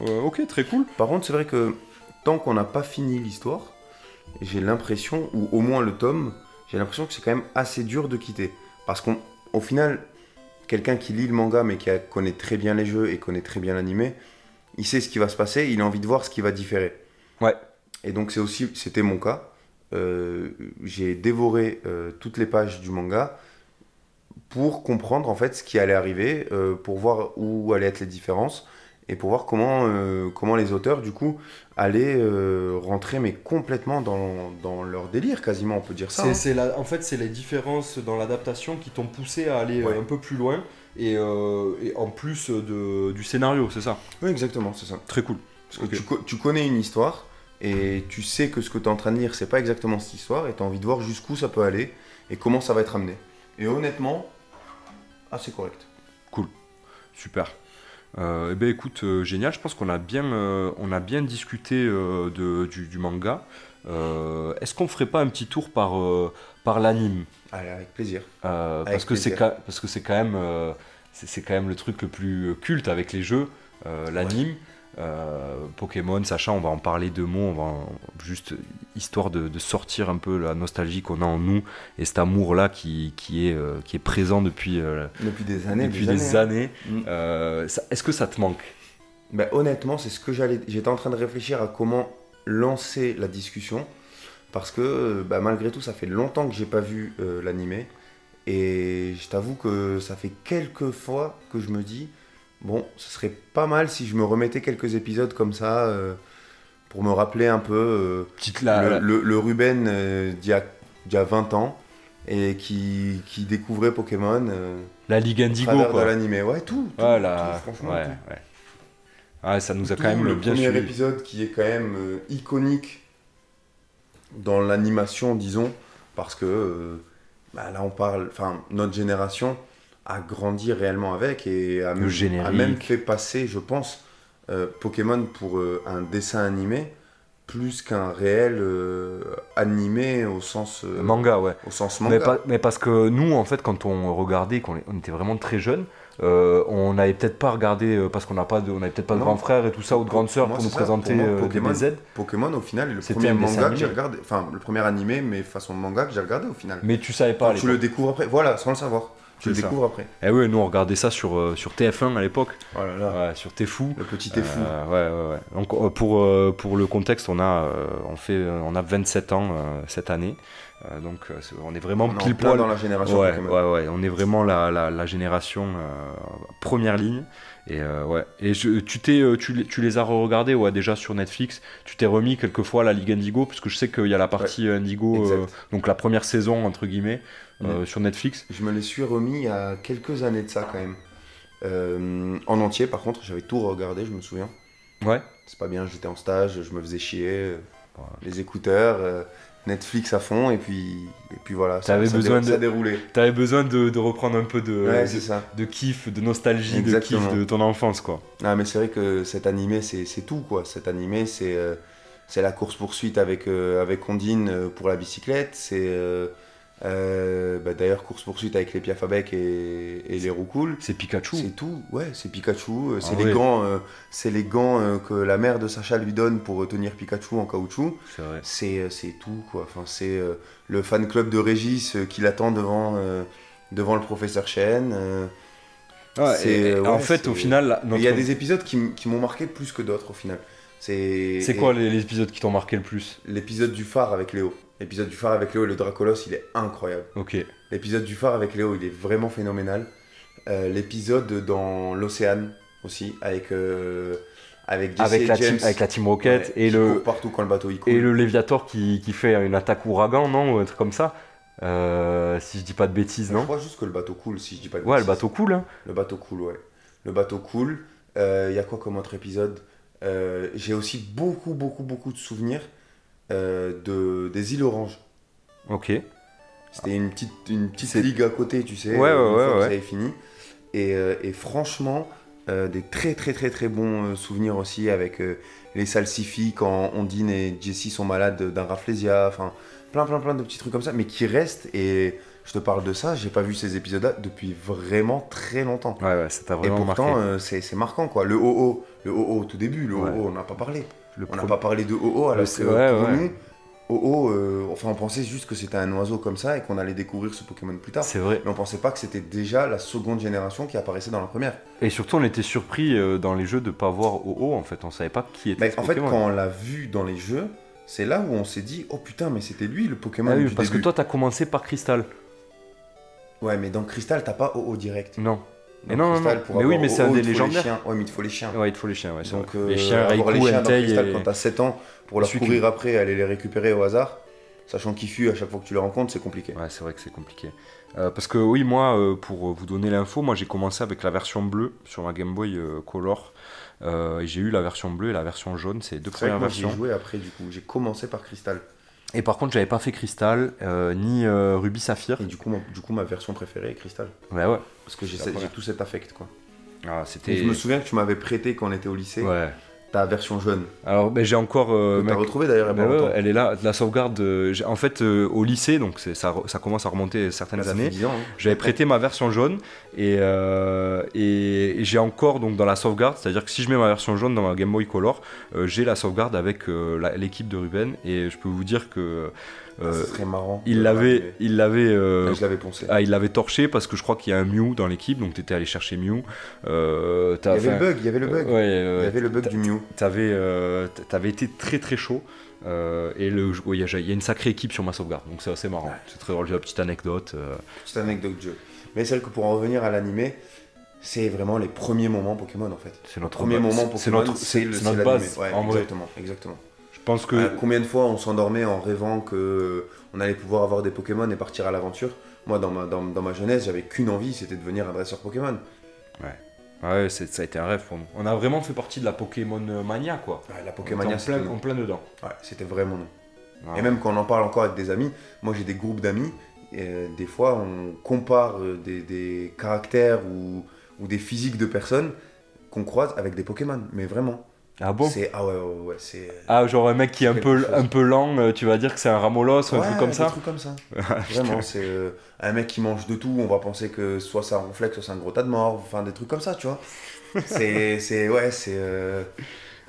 Euh, ok, très cool. Par contre, c'est vrai que tant qu'on n'a pas fini l'histoire, j'ai l'impression, ou au moins le tome, j'ai l'impression que c'est quand même assez dur de quitter. Parce qu'au final, quelqu'un qui lit le manga mais qui connaît très bien les jeux et connaît très bien l'animé, il sait ce qui va se passer, il a envie de voir ce qui va différer. Ouais. Et donc c'est aussi, c'était mon cas. Euh, j'ai dévoré euh, toutes les pages du manga pour comprendre en fait ce qui allait arriver, euh, pour voir où allaient être les différences et pour voir comment, euh, comment les auteurs du coup allaient euh, rentrer mais complètement dans, dans leur délire quasiment on peut dire ça. Hein. la- en fait, c'est les différences dans l'adaptation qui t'ont poussé à aller euh, Ouais. un peu plus loin et, euh, et en plus de, du scénario, c'est ça? Oui exactement c'est ça. Très cool. Parce que tu, tu connais une histoire et tu sais que ce que tu es en train de lire c'est pas exactement cette histoire et tu as envie de voir jusqu'où ça peut aller et comment ça va être amené. Et honnêtement, assez correct. Super. Euh, eh ben écoute, euh, génial. Je pense qu'on a bien, euh, on a bien discuté de, du, du manga. Est-ce qu'on ferait pas un petit tour par, par l'anime? Allez avec plaisir. Avec parce que c'est plaisir. ca- parce que c'est quand même c'est c'est quand même le truc le plus culte avec les jeux euh, l'anime Euh, Pokémon Sacha on va en parler deux mots on va en- juste histoire de, de sortir un peu la nostalgie qu'on a en nous et cet amour là qui, qui est euh, qui est présent depuis euh, Depuis des années. depuis des années, Mm. Est-ce que ça te manque? Ben, honnêtement, c'est ce que j'allais. J'étais en train de réfléchir à comment lancer la discussion. Parce que bah, malgré tout, ça fait longtemps que j'ai pas vu l'animé. Et je t'avoue que ça fait quelques fois que je me dis bon, ce serait pas mal si je me remettais quelques épisodes comme ça euh, pour me rappeler un peu euh, le, la- le- le Ruben euh, d'il y, a- d'il y a 20 ans et qui, qui découvrait Pokémon euh, la Ligue à Indigo de quoi l'animé. Ouais, tout. tout, voilà tout, franchement, ouais, tout. ouais. Ah, ça nous a quand même le bien premier suivi épisode qui est quand même iconique dans l'animation, disons, parce que bah, là on parle, enfin notre génération a grandi réellement avec et a, a même fait passer, je pense, euh, Pokémon pour euh, un dessin animé plus qu'un réel euh, animé au sens manga ouais au sens Mais, manga. pas- mais parce que nous, en fait, quand on regardait, quand on était vraiment très jeunes, on n'avait peut-être pas regardé parce qu'on n'a pas de, on peut-être pas de Non. grand frère et tout ça ou de grande sœur pour nous ça. présenter Pour moi, Pokémon, DBZ. Pokémon au final est le C'était premier manga que j'ai regardé, enfin le premier animé mais façon manga que j'ai regardé au final. Mais tu savais pas. tu le découvres après, voilà, sans le savoir. Tu le ça. découvres après. Eh ouais, nous on regardait ça sur euh, sur TF1 à l'époque. Oh là là. Ouais, sur T'es fou. Le petit est fou. Euh, ouais, ouais, ouais. Donc euh, pour, pour le contexte, on a, on fait, on a 27 ans cette année. Donc on est vraiment On pile poil dans la génération Ouais, ouais, ouais, on est vraiment la, la, la génération première ligne. Et euh, ouais. Et je- tu t'es, euh, tu, les- tu les as re-regardés, ouais, déjà sur Netflix. Tu t'es remis quelquefois la Ligue Indigo, parce que je sais qu'il y a la partie Indigo, euh, donc la première saison entre guillemets, euh, sur Netflix. Je me les suis remis il y a quelques années de ça quand même. En entier par contre, j'avais tout regardé, je me souviens. Ouais. C'est pas bien, j'étais en stage, je me faisais chier. Les écouteurs, Netflix à fond et puis, et puis voilà. ça- T'avais ça, besoin dé- de- ça déroulait. T'avais besoin de, de reprendre un peu de, ouais, de, c'est ça. de kiff, de nostalgie, Exactement. de kiff de ton enfance, quoi. Ah, mais c'est vrai que cet animé, c'est tout quoi. Cet animé, c'est euh, c'est la course-poursuite avec, euh, avec Ondine euh, pour la bicyclette. C'est euh, euh, bah, d'ailleurs course-poursuite avec les Piafabec et, et les Roucoule. C'est Pikachu. C'est tout, ouais, c'est Pikachu. euh, C'est Ah les ouais. gants, euh, c'est les gants euh, que la mère de Sacha lui donne pour tenir Pikachu en caoutchouc. C'est. C'est euh, c'est tout quoi. Enfin, c'est euh, le fan club de Régis euh, qui l'attend devant, euh, devant le professeur Chen. euh, C'est- et- ouais, en fait, c'est- au final, notre- Il y a des épisodes qui, qui m'ont marqué plus que d'autres au final. C'est c'est quoi les, les épisodes qui t'ont marqué le plus? L'épisode du phare avec Léo. L'épisode du phare avec Léo et le Dracolos, il est incroyable. Ok. L'épisode du phare avec Léo, il est vraiment phénoménal. Euh, L'épisode dans l'océan aussi, avec, euh, avec Avec la, James. team, avec la Team Rocket Ouais, et, le, partout quand le bateau coule. et le Léviator qui, qui fait une attaque ouragan, non Ou un truc comme ça. Euh, si je dis pas de bêtises, Je non crois juste que le bateau coule, si je dis pas de Ouais, le bêtises. bateau cool. Hein. Le bateau coule, ouais. Le bateau coule. Euh, Il y a quoi comme autre épisode? Euh, J'ai aussi beaucoup, beaucoup, beaucoup de souvenirs euh, de, des îles Oranges. Ok. C'était une petite, une petite ligue à côté, tu sais, Ouais, une ouais, fois ouais, que ouais. ça fini. Et, euh, et franchement, euh, des très très très très bons souvenirs aussi avec euh, les salsifis quand Ondine et Jessie sont malades d'un rafflesia, enfin plein plein plein de petits trucs comme ça, mais qui restent. Et je te parle de ça, j'ai pas vu ces épisodes-là depuis vraiment très longtemps. Ouais, ouais, ça t'a Et vraiment pourtant, marqué. euh, c'est c'est marquant quoi. Le OO, le OO au tout début, le Ouais. OO, on n'a pas parlé. Le On n'a pas parlé de OO alors que ouais, pour ouais. nous, OO, euh, enfin on pensait juste que c'était un oiseau comme ça et qu'on allait découvrir ce Pokémon plus tard. C'est vrai. Mais on pensait pas que c'était déjà la seconde génération qui apparaissait dans la première. Et surtout, on était surpris euh, dans les jeux de pas voir OO en fait. On savait pas qui était Mais ce en fait, quand on l'a vu dans les jeux, c'est là où on s'est dit oh putain, mais c'était lui le Pokémon Ah oui, du parce début. que toi, t'as commencé par Crystal. Ouais, mais dans Crystal, t'as pas OO direct. Non. Et non, non, non. Mais oui, mais c'est un des légendaires. chiens. Ouais, mais il te faut les chiens. Ouais, il te faut les chiens, ouais. Donc, euh, les chiens, avoir Raikou, les chiens dans Entei Crystal et... quand t'as 7 ans pour leur Suicune. courir après, aller les récupérer au hasard, sachant qu'ils fuient à chaque fois que tu les rencontres, c'est compliqué. Ouais, c'est vrai que c'est compliqué. Euh, parce que oui, moi, euh, pour vous donner l'info, moi j'ai commencé avec la version bleue sur ma Game Boy Color. Et j'ai eu la version bleue et la version jaune, c'est deux premières versions. joué après du coup. J'ai commencé par Crystal. Et par contre, j'avais pas fait Crystal, euh, ni euh, Ruby Saphir. Et du coup, ma, du coup, ma version préférée est Crystal. Ouais, ouais. Parce que j'ai C'est la j'ai première. tout cet affect quoi. Ah, Et c'était. je me souviens que tu m'avais prêté quand on était au lycée Ouais. Ta version jaune. Alors, ben, j'ai encore. euh, mec, retrouvé d'ailleurs ben ouais, elle est là, la sauvegarde. euh, en fait, euh, au lycée, donc ça, ça commence à remonter certaines Ça fait années. 10 ans. hein. J'avais prêté ma version jaune et, et, et j'ai encore donc dans la sauvegarde, c'est-à-dire que si je mets ma version jaune dans ma Game Boy Color, j'ai la sauvegarde avec l'équipe de Ruben et je peux vous dire que euh, serait marrant. il l'avait, il l'avait, euh, Ah, Je l'avais ah, il l'avait torché parce que je crois qu'il y a un Mew dans l'équipe, donc t'étais allé chercher Mew. Euh, il y avait le bug, il y avait le bug. ouais, il y avait le bug du Mew. T'avais, euh, t'avais été très très chaud. euh, et le, ouais, il y, a- il y a une sacrée équipe sur ma sauvegarde, donc c'est assez marrant. Ouais. C'est très drôle, j'ai la petite anecdote. euh, Petite anecdote de jeu. Mais celle que pour en revenir à l'animé, c'est vraiment les premiers moments Pokémon en fait. c'est notre Premier moment C'est- c'est Pokémon, notre, c'est notre base. Ouais, en vrai. exactement, exactement. Je pense que Euh, combien de fois on s'endormait en rêvant que euh, on allait pouvoir avoir des Pokémon et partir à l'aventure? Moi, dans ma, dans, dans ma jeunesse, j'avais qu'une envie, c'était de devenir un dresseur Pokémon. Ouais, c'est- ça a été un rêve pour nous. On a vraiment fait partie de la Pokémon Mania, quoi. Ouais, la Pokémon, en plein, en plein dedans. Ouais, c'était vraiment nous. Ah. Et même quand on en parle encore avec des amis, moi j'ai des groupes d'amis, et euh, des fois on compare des, des caractères ou, ou des physiques de personnes qu'on croise avec des Pokémon. Mais vraiment. Ah bon ah ouais, ouais, ouais, c'est. Ah, genre un mec qui est un peu, chose. un peu lent, euh, tu vas dire que c'est un Ramolos ou un truc comme ça trucs comme ça. (laughs) Vraiment, c'est euh, un mec qui mange de tout, on va penser que soit c'est un ronflex, soit c'est un gros tas de morts, enfin des trucs comme ça, tu vois. (laughs) C'est, c'est, ouais, c'est, euh,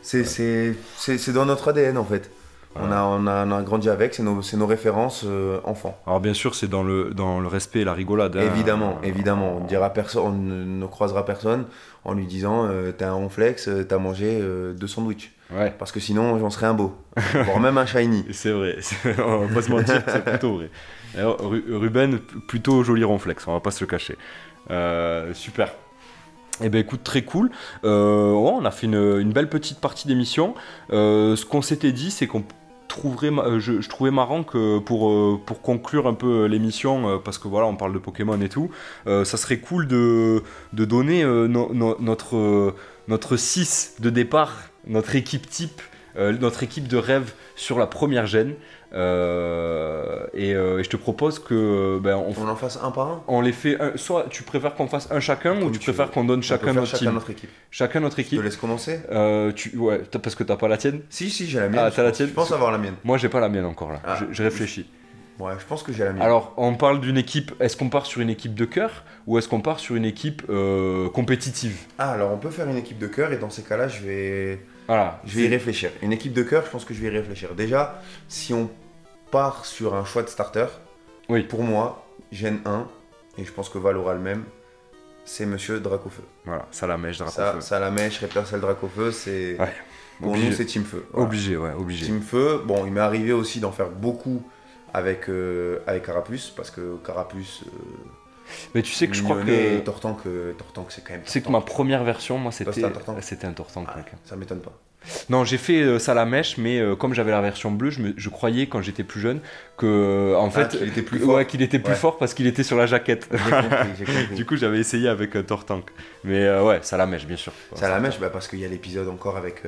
c'est, c'est, c'est, c'est dans notre ADN en fait. On, a, on, a, on a grandi avec, c'est nos, c'est nos références euh, enfants. Alors bien sûr, c'est dans le, dans le respect et la rigolade. hein. évidemment, évidemment. On, dira personne, on ne, croisera personne en lui disant euh, T'as un ronflex, euh, t'as mangé euh, deux sandwichs. Ouais, Parce que sinon, j'en serais un beau. Voire même un shiny. (laughs) c'est vrai. (laughs) On va pas se mentir, c'est plutôt vrai. Alors, Ruben, plutôt joli ronflex, on va pas se le cacher. Super. Eh ben écoute, très cool. Euh, ouais, on a fait une, une belle petite partie d'émission. Euh, ce qu'on s'était dit, c'est qu'on euh, je, trouvais marrant que pour, euh, pour conclure un peu l'émission, euh, parce que voilà, on parle de Pokémon et tout, ça serait cool de, de donner no- no- notre, notre 6 de départ, notre équipe type, notre équipe de rêve sur la première gêne. Euh, et, euh, et je te propose que ben, on, On en fasse un par un? On les fait un- soit tu préfères qu'on fasse un chacun ou tu tu préfères qu'on donne chacun notre chacun notre équipe. chacun notre Je te équipe laisse commencer Euh, tu, ouais parce que t'as pas la tienne? Si, si, j'ai la mienne. Ah, t'as la tienne Je pense avoir la mienne. moi j'ai pas la mienne encore là Ah. je, je réfléchis Ouais, je pense que j'ai la mienne. alors on parle d'une équipe est-ce qu'on part sur une équipe de cœur ou est-ce qu'on part sur une équipe compétitive? Ah, alors on peut faire une équipe de cœur et dans ces cas-là, je vais, voilà je vais y réfléchir. Une équipe de cœur, je pense que je vais y réfléchir. Déjà, si on part sur un choix de starter, Oui. pour moi, Gen 1, et je pense que Val aura le même, c'est Monsieur Dracofeu. voilà ça la mèche Dracofeu. ça la mèche, Dracofeu, c'est. Ouais, Pour nous, c'est Team Feu. Voilà. obligé ouais obligé Team Feu, bon, il m'est arrivé aussi d'en faire beaucoup avec, euh, avec Carapuce, parce que Carapuce. euh, mais tu sais que je crois que Tortank, euh, Tortank, c'est quand même. tu sais que ma première version moi c'était c'était un Tortank Ah, ça m'étonne pas. Non, j'ai fait euh, Salamèche, mais euh, comme j'avais la version bleue, je, me- je croyais quand j'étais plus jeune que euh, en fait Ah, qu'il était plus ouais, fort. qu'il était plus Ouais. fort parce qu'il était sur la jaquette. Compris, (laughs) compris. du coup, j'avais essayé avec euh, Tortank. Mais ouais, Salamèche, bien sûr. Ça la mèche, bah, parce qu'il y a l'épisode encore avec,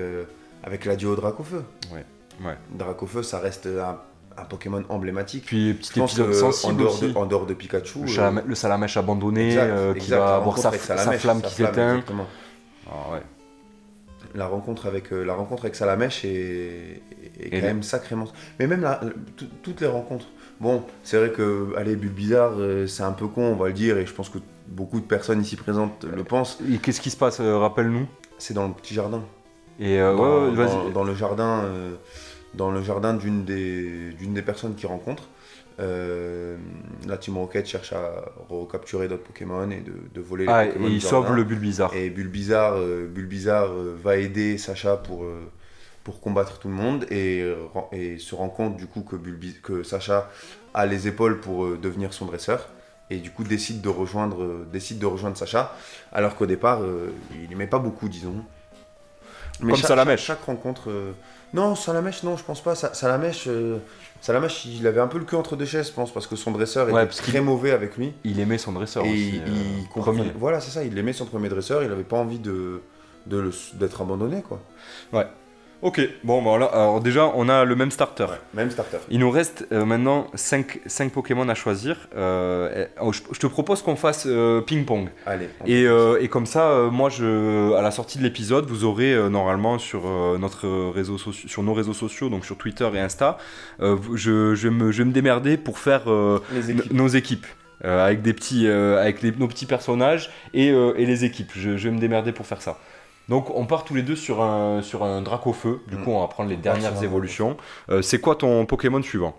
avec la duo Dracofeu. Ouais, ouais. Dracofeu, ça reste un, un Pokémon emblématique. Puis petit épisode en, dehors aussi. de, en dehors de Pikachu. le, euh, le Salamèche abandonné exact, euh, qui exact, va la avoir sa, sa flamme sa qui s'éteint. Ah ouais. La rencontre avec, euh, la rencontre avec Salamèche est, quand même sacrément. Mais même toutes les rencontres. Bon, c'est vrai que, allez, Bulbizarre, euh, c'est un peu con, on va le dire, et je pense que beaucoup de personnes ici présentes le pensent. Et qu'est-ce qui se passe euh, Rappelle-nous. C'est dans le petit jardin. Et euh, dans, ouais, ouais, dans- le jardin, dans le jardin d'une des, d'une des personnes qui rencontrent. Euh, la Team Rocket cherche à recapturer d'autres Pokémon et de, de voler Ah, les et Pokémon du il sauve jardin. le Bulbizarre. Et Bulbizarre, euh, Bulbizarre euh, va aider Sacha pour, pour combattre tout le monde et, et se rend compte du coup que, Sacha a les épaules pour devenir son dresseur et du coup décide de rejoindre, décide de rejoindre Sacha alors qu'au départ il n'aimait pas beaucoup disons. Mais Comme chaque, Salamèche. Chaque, rencontre... Non, Salamèche non je pense pas. Sa- Salamèche, Salamèche il avait un peu le cul entre deux chaises je pense parce que son dresseur Ouais, était parce très mauvais avec lui. Il aimait son dresseur Et aussi. il, euh, il comprenait-. Voilà, c'est ça, il aimait son premier dresseur, il avait pas envie de de le- d'être abandonné, quoi. Ok, bon, bah, voilà. Alors déjà, on a le même starter. Même starter. Il nous reste euh, maintenant 5, Pokémon à choisir. Euh, et- oh, je, je te propose qu'on fasse euh, ping-pong. Allez. Et, et comme ça, moi, je, à la sortie de l'épisode, vous aurez normalement sur, notre réseau sur nos réseaux sociaux, donc sur Twitter et Insta, je, je, vais me, je vais me démerder pour faire équipes. nos équipes. avec des petits, avec les- nos petits personnages et, et les équipes. Je, je vais me démerder pour faire ça. Donc on part tous les deux sur un, sur un Dracofeu. Du Mm. coup, on va prendre les On dernières évolutions. Euh, c'est quoi ton Pokémon suivant?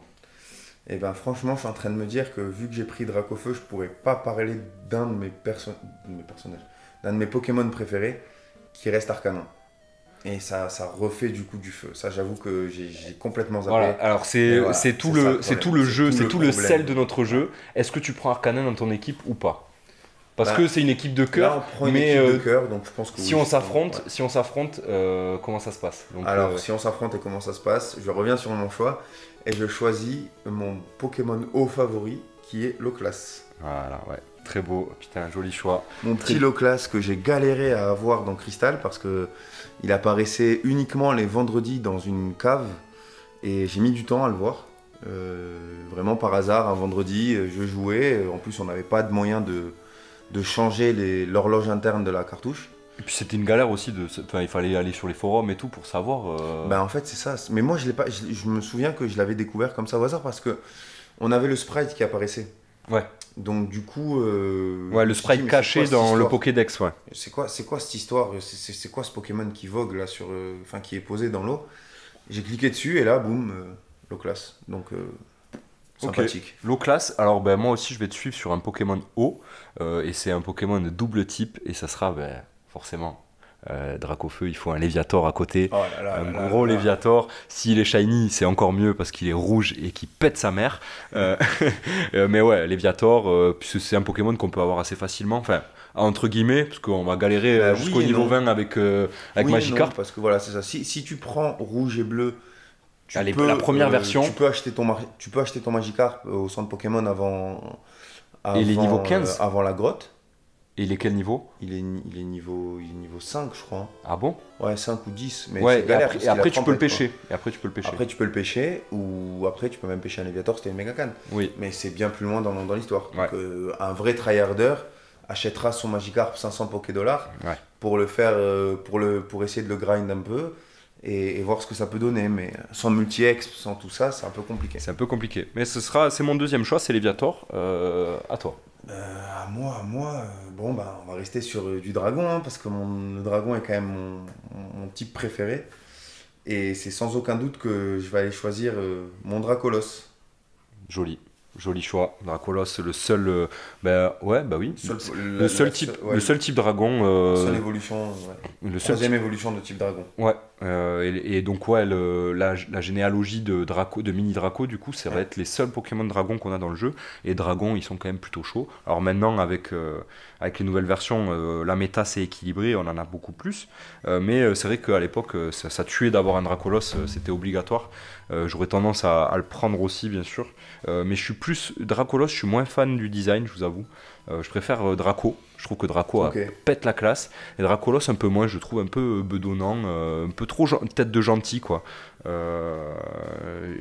Et ben franchement, je suis en train de me dire que vu que j'ai pris Dracofeu, je pourrais pas parler d'un de mes, perso- de mes personnages, d'un de mes Pokémon préférés, qui reste Arcanon. Et ça, ça refait du coup du feu. Ça, j'avoue que j'ai j'ai complètement zappé. Voilà, alors c'est Mais voilà, c'est tout, c'est ça le le c'est problème. tout le C'est jeu, tout c'est tout le sel de notre jeu. Est-ce que tu prends Arcanen dans ton équipe ou pas? Parce Bah, que c'est une équipe de Là, cœur. on prend une mais, équipe de euh, cœur, donc je pense que Si oui, on s'affronte, ouais. si on s'affronte, euh, comment ça se passe? Donc, Alors, euh, si on s'affronte et comment ça se passe, je reviens sur mon choix et je choisis mon Pokémon haut favori, qui est Loclas. voilà, ouais, très beau, putain, joli choix. Mon petit Loclas que j'ai galéré à avoir dans Crystal parce que il apparaissait uniquement les vendredis dans une cave et j'ai mis du temps à le voir. Euh, vraiment par hasard, un vendredi, je jouais. En plus, on n'avait pas de moyen de, de changer l'horloge interne de la cartouche. Et puis c'était une galère aussi de, enfin, il fallait aller sur les forums et tout pour savoir. euh, Ben, en fait, c'est ça. Mais moi, je, l'ai pas, je, je me souviens que je l'avais découvert comme ça au hasard parce que on avait le sprite qui apparaissait. Ouais. Donc, du coup. euh, ouais, le sprite dit, caché quoi dans le Pokédex, ouais. C'est quoi, c'est quoi cette histoire? C'est- C'est c'est quoi ce Pokémon qui vogue là sur, euh, enfin qui est posé dans l'eau? J'ai cliqué dessus et là, boum, euh, l'eau classe. Donc sympathique. L'eau classe, alors ben, moi aussi je vais te suivre sur un Pokémon eau, euh, et c'est un Pokémon de double type, et ça sera ben, forcément euh, Dracofeu, il faut un Léviator à côté. Oh là là un là gros. Léviator. S'il est shiny, c'est encore mieux parce qu'il est rouge et qu'il pète sa mère. Euh, (laughs) euh, mais ouais, Léviator, euh, c'est un Pokémon qu'on peut avoir assez facilement. Enfin, entre guillemets, parce qu'on va galérer Bah oui jusqu'au niveau non. 20 avec, avec Oui Magikarp. parce que voilà, c'est ça. Si, si tu prends rouge et bleu, tu Allez, peux, la première euh, version. Tu peux acheter ton, tu peux acheter ton Magikarp euh, au centre Pokémon avant. Et il est avant, niveau 15. euh, avant la grotte. Et il est quel niveau? Il est, il est, niveau, il est niveau 5, je crois. Ah bon? Ouais, 5 ou 10. Mais Ouais, et galère, après, et après, tu peux le quoi. pêcher. Et après tu peux le pêcher. Après, tu peux le pêcher, ou après, tu peux même pêcher un Léviator, c'était une méga canne. Oui. Mais c'est bien plus loin dans, dans l'histoire. Ouais. Euh, un vrai tryharder achètera son Magikarp 500 Poké dollars Ouais. pour le faire, euh, pour, le, pour essayer de le grind un peu et, et voir ce que ça peut donner. Mais sans multi-exp, sans tout ça, c'est un peu compliqué. C'est un peu compliqué. Mais ce sera, c'est mon deuxième choix, c'est Léviator. Euh, à toi. Euh, à moi, à moi, euh, bon, bah, on va rester sur euh, du dragon, hein, parce que mon, le dragon est quand même mon, mon- mon type préféré. Et c'est sans aucun doute que je vais aller choisir euh, mon Dracolos. Joli. Joli choix. Dracolos, le seul. euh, ben ouais, bah oui. Seul- le, seul type, ouais, le seul type dragon. euh, seule évolution, ouais. le seul troisième évolution de type dragon. Ouais, euh, et, et donc ouais, le- la, la généalogie de Draco, de mini Draco, du coup, ça va être les seuls Pokémon Dragon qu'on a dans le jeu. Et Dragon, ils sont quand même plutôt chauds. Alors maintenant, avec, euh, avec les nouvelles versions, la méta s'est équilibrée, on en a beaucoup plus. mais c'est vrai qu'à l'époque, ça, tuait d'avoir un Dracolos, c'était obligatoire. J'aurais tendance à, à, le prendre aussi, bien sûr. mais je suis plus. Dracolos, je suis moins fan du design, je vous avoue. je préfère Draco. Je trouve que Draco pète la classe. Et Dracolos, un peu moins, je trouve un peu bedonnant, un peu trop tête de gentil, quoi.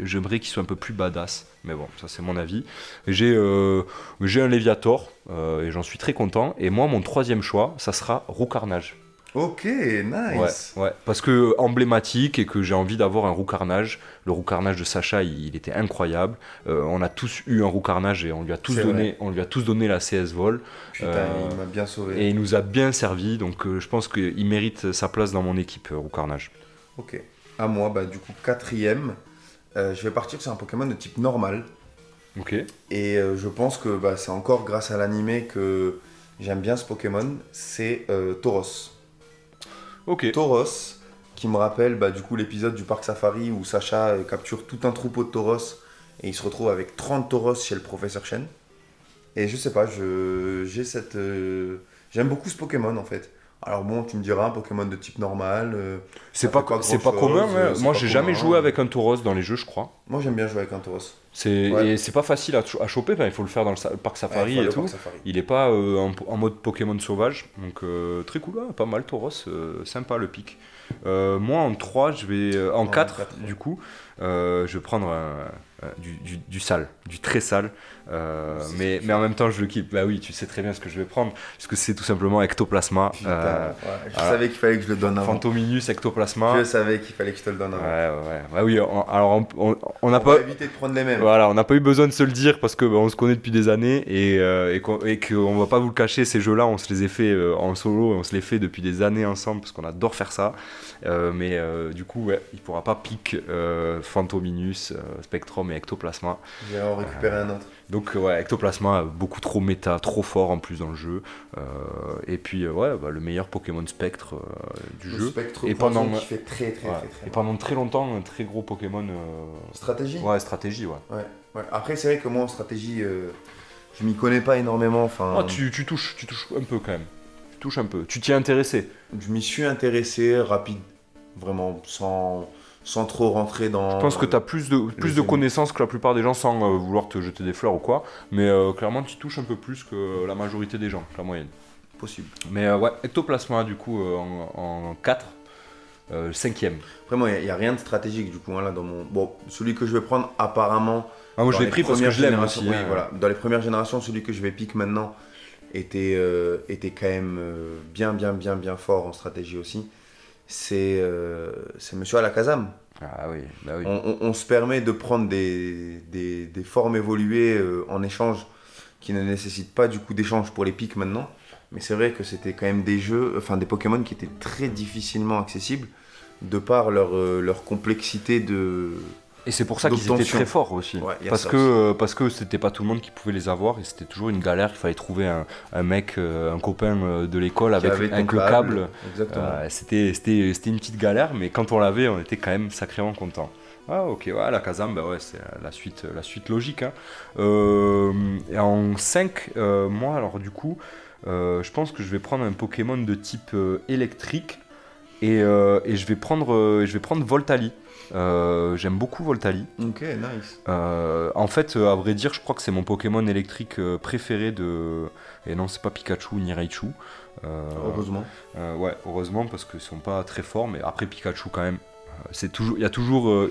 J'aimerais qu'il soit un peu plus badass. Mais bon, ça c'est mon avis. J'ai euh, un Léviator euh, et j'en suis très content. Et moi, mon troisième choix, ça sera Roucarnage. Ok, nice. Ouais, parce que emblématique et que j'ai envie d'avoir un Roucarnage. Le Roucarnage de Sacha, il, était incroyable. Euh, on a tous eu un Roucarnage et on lui a tous donné, on lui a tous donné la CS Vol. Putain, il m'a bien sauvé. Et il nous a bien servi, donc je pense qu'il mérite sa place dans mon équipe, Roucarnage. Ok. À moi, bah du coup quatrième. Euh, je vais partir sur un Pokémon de type normal. Ok. Et euh, je pense que bah, c'est encore grâce à l'animé que j'aime bien ce Pokémon. C'est euh, Tauros. Ok. Tauros, qui me rappelle bah, du coup l'épisode du parc safari où Sacha capture tout un troupeau de Tauros et il se retrouve avec 30 Tauros chez le professeur Chen. Et je sais pas, j'ai cette. J'aime beaucoup ce Pokémon en fait. Alors bon, tu me diras un Pokémon de type normal. Euh, c'est pas, c'est pas commun. Hein. Moi, j'ai jamais joué avec un Tauros dans les jeux, je crois. Moi, j'aime bien jouer avec un Tauros. C'est et c'est pas facile à, choper. il faut le faire dans le, parc safari et tout. Il est pas euh, en, mode Pokémon sauvage, donc euh, très cool. Hein. pas mal Tauros, sympa le pic. moi, en 3, je vais en, 4, du coup, je vais prendre du, du, du, sale, du très sale. Euh, mais, mais en même temps, je le kiffe. Bah oui, tu sais très bien ce que je vais prendre, parce que c'est tout simplement ectoplasma. Euh, je savais qu'il fallait que je le donne avant. Phantominus, ectoplasma. Je savais qu'il fallait que je te le donne avant. Ouais, ouais. Bah oui, alors on n'a pas. éviter de prendre les mêmes. Voilà, on n'a pas eu besoin de se le dire parce que bah, on se connaît depuis des années et, euh, et qu'on va pas vous le cacher, ces jeux-là, on se les a fait euh, en solo, on se les fait depuis des années ensemble parce qu'on adore faire ça. mais du coup, ouais, il pourra pas pique Phantominus, Spectrum et Ectoplasma. Je vais en récupérer un autre. Donc ouais, Ectoplasma, beaucoup trop méta, trop fort en plus dans le jeu. Euh, et puis euh, ouais, bah, le meilleur Pokémon Spectre euh, du le jeu. Spectre et pendant qui fait très très, très, très, Et pendant très longtemps, un très gros Pokémon. Stratégie. Ouais, stratégie, ouais. ouais, ouais. Après c'est vrai que moi en stratégie, je m'y connais pas énormément. Enfin. Ah, tu, tu, touches, tu touches un peu quand même. Tu touches un peu. Tu t'y es intéressé. Je m'y suis intéressé rapide, vraiment sans sans trop rentrer dans. Je pense que tu as plus de, plus de connaissances que la plupart des gens sans euh, vouloir te jeter des fleurs ou quoi. Mais euh, clairement, tu touches un peu plus que la majorité des gens, la moyenne. Possible. Mais euh, ouais, ectoplasma du coup en, 4. le cinquième. Vraiment, il n'y a, rien de stratégique du coup hein, là dans mon. Bon, celui que je vais prendre apparemment. Ah, moi je l'ai pris parce que je l'aime aussi. Oui, hein. voilà. Dans les premières générations, celui que je vais piquer maintenant était, était quand même bien, bien, bien, bien fort en stratégie aussi c'est euh, Monsieur Alakazam. Ah oui, bah oui. On, se permet de prendre des, des, des formes évoluées euh, en échange qui ne nécessitent pas du coup d'échange pour les pics maintenant. Mais c'est vrai que c'était quand même des jeux, enfin des Pokémon qui étaient très difficilement accessibles de par leur, euh, leur complexité de, et c'est pour ça qu'ils étaient très forts aussi. parce, que, euh, parce que c'était pas tout le monde qui pouvait les avoir et c'était toujours une galère. Il fallait trouver un, mec, euh, un copain euh, de l'école avec, avec le câble. c'était, c'était, une petite galère, mais quand on l'avait, on était quand même sacrément content. Ah ok, ouais, la Kazam, bah ouais, c'est la suite, la suite logique. Hein. et en 5, moi, alors du coup, je pense que je vais prendre un Pokémon de type électrique et, et, je, vais prendre, je vais prendre Voltali. Euh, j'aime beaucoup Voltali. Ok, nice. Euh, en fait, euh, à vrai dire, je crois que c'est mon Pokémon électrique préféré de. Et non, c'est pas Pikachu ni Raichu. heureusement. ouais, heureusement parce qu'ils sont pas très forts, mais après Pikachu quand même. C'est toujours, il y a toujours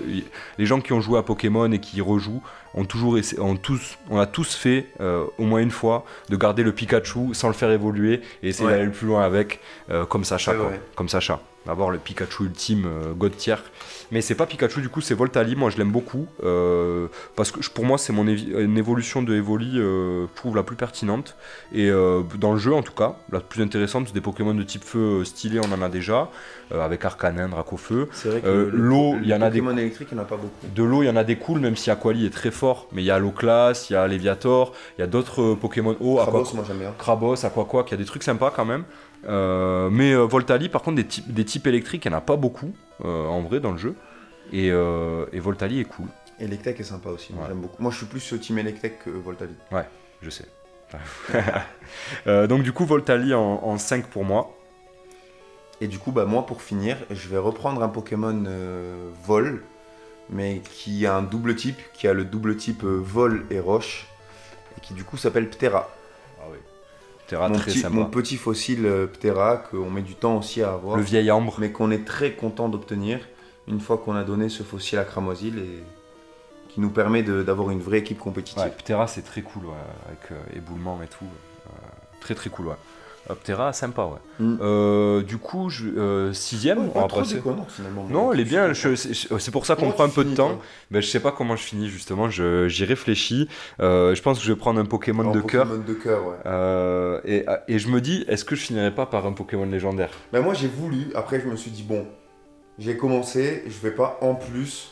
les gens qui ont joué à Pokémon et qui rejouent ont toujours ont tous, on a tous fait au moins une fois de garder le Pikachu sans le faire évoluer et essayer d'aller le plus loin avec, comme Sacha, comme Sacha. D'abord le Pikachu ultime God tier mais c'est pas Pikachu, du coup, c'est Voltali. Moi, je l'aime beaucoup. Euh, parce que pour moi, c'est mon une évolution de Evoli, euh, je trouve la plus pertinente. Et euh, dans le jeu, en tout cas, la plus intéressante, des Pokémon de type feu stylé, on en a déjà. avec Arcanin, Dracofeu. C'est vrai que l'eau, il y en a des. Pokémon électriques, il n'y en a pas beaucoup. De l'eau, il y en a des cools, même si Aquali est très fort. Mais il y a Loclas, il y a Léviator, il y a d'autres Pokémon eau. Krabos, moi j'aime bien. Krabos, Aquaqua, qui a des trucs sympas quand même. Mais Voltali, par contre, des types, des types électriques, il n'y en a pas beaucoup en vrai dans le jeu. Et, euh, et Voltali est cool. Electek est sympa aussi, moi j'aime beaucoup. Moi je suis plus team Electek que Voltali. Ouais, je sais. (laughs) Euh, donc du coup, Voltali en, en 5 pour moi. Et du coup, bah, moi, pour finir, je vais reprendre un Pokémon euh, vol, mais qui a un double type, qui a le double type euh, vol et roche, et qui du coup s'appelle Ptera. Terra Mon très petit, sympa. mon petit fossile euh, Ptera, qu'on met du temps aussi à avoir, Le vieil ambre. mais qu'on est très content d'obtenir une fois qu'on a donné ce fossile à Cramoisil et qui nous permet d'avoir une vraie équipe compétitive. Ouais, Ptera c'est très cool, ouais, avec euh, éboulement et tout. Euh, très très cool, ouais. Euh, Ptera, sympa, ouais. Mm. Euh, du coup, je, euh, sixième, Ouais, on va pas trop passer. déconnant, finalement. Non, elle est bien. C'est pour ça qu'on prend un peu de temps. toi Ben, je sais pas comment je finis justement. je- J'y réfléchis. Euh, je pense que je vais prendre un Pokémon de cœur. Pokémon de cœur, ouais. Euh, et, et je me dis, est-ce que je finirai pas par un Pokémon légendaire? Ben moi j'ai voulu, après je me suis dit bon, j'ai commencé, je vais pas en plus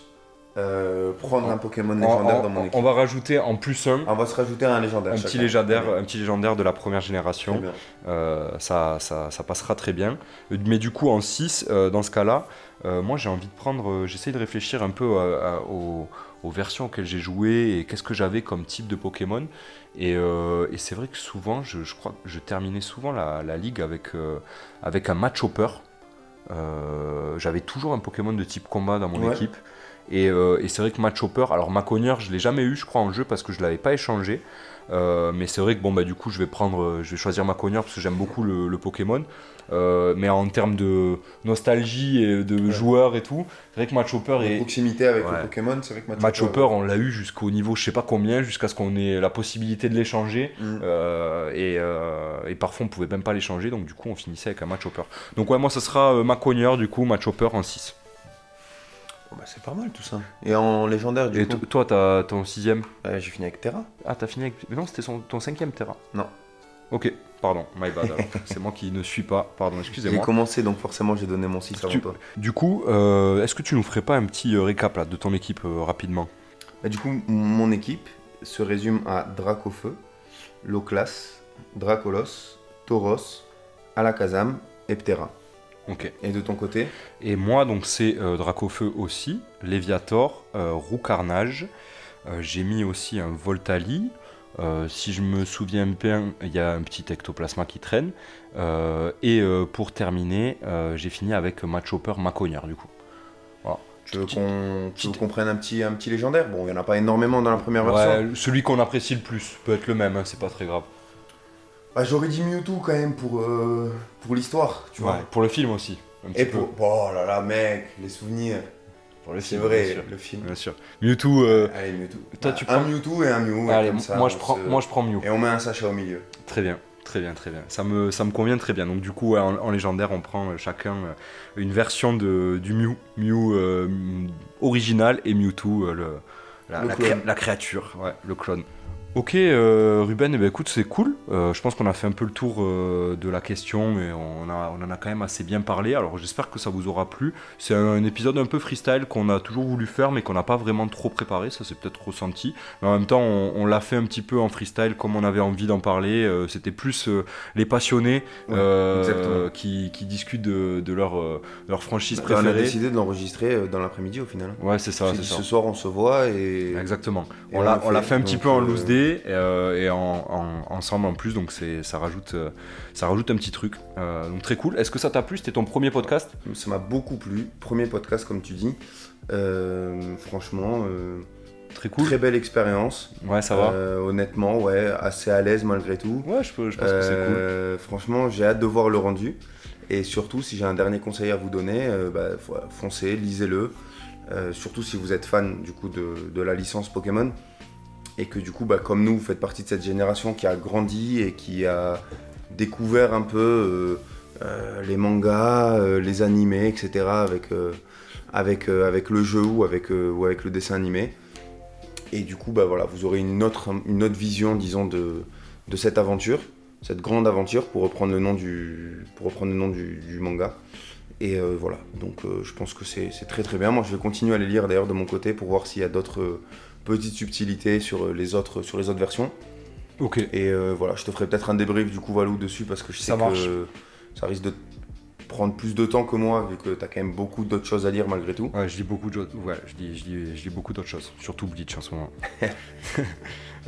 euh, prendre un Pokémon On- légendaire on, dans mon on équipe. va rajouter en plus un, On va se rajouter un légendaire. un petit légendaire, un petit légendaire de la première génération. Euh, ça, ça, ça passera très bien. Mais du coup, en 6, dans ce cas-là, euh, moi j'ai envie de prendre. euh, J'essaie de réfléchir un peu à- à- aux, aux versions auxquelles j'ai joué et qu'est-ce que j'avais comme type de Pokémon. Et, euh, et c'est vrai que souvent, je, je crois que je terminais souvent la, la ligue avec, euh, avec un match hopper. Euh, j'avais toujours un Pokémon de type combat dans mon Ouais. équipe. Et, euh, et c'est vrai que match hopper, alors Maconier, je l'ai jamais eu, je crois, en jeu parce que je l'avais pas échangé. Euh, mais c'est vrai que bon bah du coup je vais prendre, je vais choisir Maconier parce que j'aime beaucoup le, le Pokémon. Euh, mais en termes de nostalgie et de Ouais. joueurs et tout, c'est vrai que Match Hopper est proximité avec Ouais. le Pokémon, c'est vrai que Match, Match Hopper, on l'a eu jusqu'au niveau je sais pas combien, jusqu'à ce qu'on ait la possibilité de l'échanger. Mm. Euh, et, euh, et parfois on pouvait même pas l'échanger, donc du coup on finissait avec un Match Hopper. Donc ouais, moi ça sera euh, Maconier du coup, Match Hopper en 6. Oh, bah, c'est pas mal tout ça. Et en légendaire du Et coup, toi, t'as ton sixième euh, j'ai fini avec Terra. Ah, t'as fini avec. Mais non, c'était son- ton cinquième Terra. Non. Ok, pardon, my bad. alors. (laughs) C'est moi qui ne suis pas, pardon, J'ai excusez-moi. commencé donc forcément j'ai donné mon 6 avant Tu- toi. Du coup, euh, est-ce que tu nous ferais pas un petit euh, récap là, de ton équipe euh, rapidement? Bah, du coup, mon équipe se résume à Dracofeu, Loclas, Dracolos, Tauros, Alakazam et Ptera. Ok. Et de ton côté Et moi, donc c'est euh, Dracofeu aussi, Léviator, euh, Roux Carnage. Euh, J'ai mis aussi un Voltali. Si je me souviens bien, il y a un petit ectoplasma qui traîne. Et pour terminer, j'ai fini avec Match Hopper Maconier du coup. Tu veux qu'on prenne un petit, un petit légendaire? Bon, il n'y en a pas énormément dans la première version. Celui qu'on apprécie le plus peut être le même, hein, c'est pas très grave. Bah, J'aurais dit Mewtwo quand même pour, euh, pour l'histoire, tu vois. Ouais, pour le film aussi. Un petit Et peu. pour. Oh là là, mec, les souvenirs. Pour le C'est film, vrai, bien sûr. le film. Bien sûr. Mewtwo. euh, Allez, Mewtwo. Toi, tu un prends- Mewtwo et un Mew. et Allez, comme ça, moi, je prends, se- moi je prends Mew. Et on met un sachet au milieu. Très bien, très bien, très bien. Ça me, ça me convient très bien. Donc du coup, ouais, en, en légendaire, on prend euh, chacun euh, une version de, du Mew. Mew euh, m- original et Mewtwo, euh, le, la, Le la clone. cré- la créature, ouais, le clone. Ok, euh, Ruben, eh ben, écoute, c'est cool. Euh, je pense qu'on a fait un peu le tour euh, de la question et on, a, on en a quand même assez bien parlé. Alors j'espère que ça vous aura plu. C'est un, un épisode un peu freestyle qu'on a toujours voulu faire mais qu'on n'a pas vraiment trop préparé. Ça c'est peut-être ressenti. Mais en même temps, on, on l'a fait un petit peu en freestyle comme on avait envie d'en parler. C'était plus les passionnés Ouais, qui, qui discutent de, de leur, franchise Bah, on a préférée. décidé de l'enregistrer dans l'après-midi au final. Ouais, c'est ça, C'est. Ce soir, on se voit et. Exactement. Et on l'a fait, fait un petit peu en loose day euh, et en, en- ensemble en plus, donc ça rajoute euh, ça rajoute un petit truc. Euh, donc très cool. Est-ce que ça t'a plu? C'était ton premier podcast? Ça m'a beaucoup plu. Premier podcast, comme tu dis. Euh, franchement, euh, Très cool. très belle expérience. Ouais, ça va. Euh, honnêtement, ouais, assez à l'aise malgré tout. Ouais, je, peux, je pense que c'est cool. Euh, Franchement, j'ai hâte de voir le rendu. Et surtout, si j'ai un dernier conseil à vous donner, euh, bah, foncez, lisez-le. Euh, surtout si vous êtes fan du coup de, de la licence Pokémon et que du coup, bah, comme nous, vous faites partie de cette génération qui a grandi et qui a découvert un peu euh, euh, les mangas, euh, les animés, etc. avec, avec, avec le jeu ou avec, ou avec le dessin animé. Et du coup, bah, voilà, vous aurez une autre, une autre vision, disons, de, de cette aventure, cette grande aventure, pour reprendre le nom du, pour reprendre le nom du, manga. Et voilà, donc je pense que c'est très très bien. Moi, je vais continuer à les lire d'ailleurs de mon côté pour voir s'il y a d'autres petites subtilités sur euh, les autres, sur les autres versions. Ok. Et euh, voilà, je te ferai peut-être un débrief du coup Valou dessus parce que je sais Ça marche. que ça risque de prendre plus de temps que moi, vu que tu as quand même beaucoup d'autres choses à dire malgré tout. Ouais, je dis beaucoup ouais, je dis, je dis, je dis beaucoup d'autres choses, surtout Bleach en ce moment. (laughs)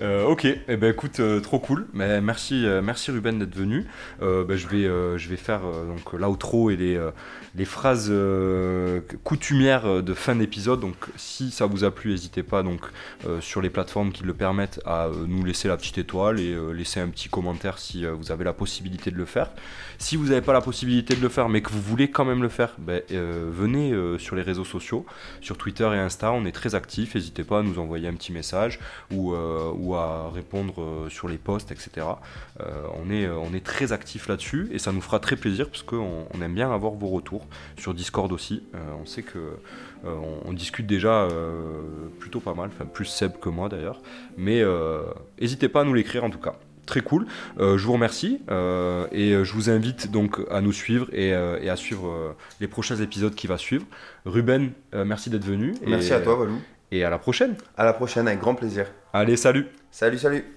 Euh, ok, eh ben écoute, euh, trop cool. Mais merci, euh, merci Ruben d'être venu. Ben, je vais, je vais faire donc l'outro et les, les phrases coutumières de fin d'épisode. Donc si ça vous a plu, n'hésitez pas donc sur les plateformes qui le permettent à nous laisser la petite étoile et laisser un petit commentaire si vous avez la possibilité de le faire. Si vous n'avez pas la possibilité de le faire, mais que vous voulez quand même le faire, ben, venez sur les réseaux sociaux, sur Twitter et Insta. On est très actifs. N'hésitez pas à nous envoyer un petit message ou à répondre euh, sur les posts, etc. Euh, on, est, on très actif là-dessus et ça nous fera très plaisir parce qu'on on aime bien avoir vos retours sur Discord aussi. Euh, on sait que on, discute déjà plutôt pas mal, enfin plus Seb que moi d'ailleurs. Mais n'hésitez pas à nous l'écrire en tout cas très cool. je vous remercie et je vous invite donc à nous suivre et, à suivre les prochains épisodes qui va suivre. Ruben, merci d'être venu. Merci à toi, Valou. Et à la prochaine. À la prochaine, avec grand plaisir. Allez, salut. Salut, salut.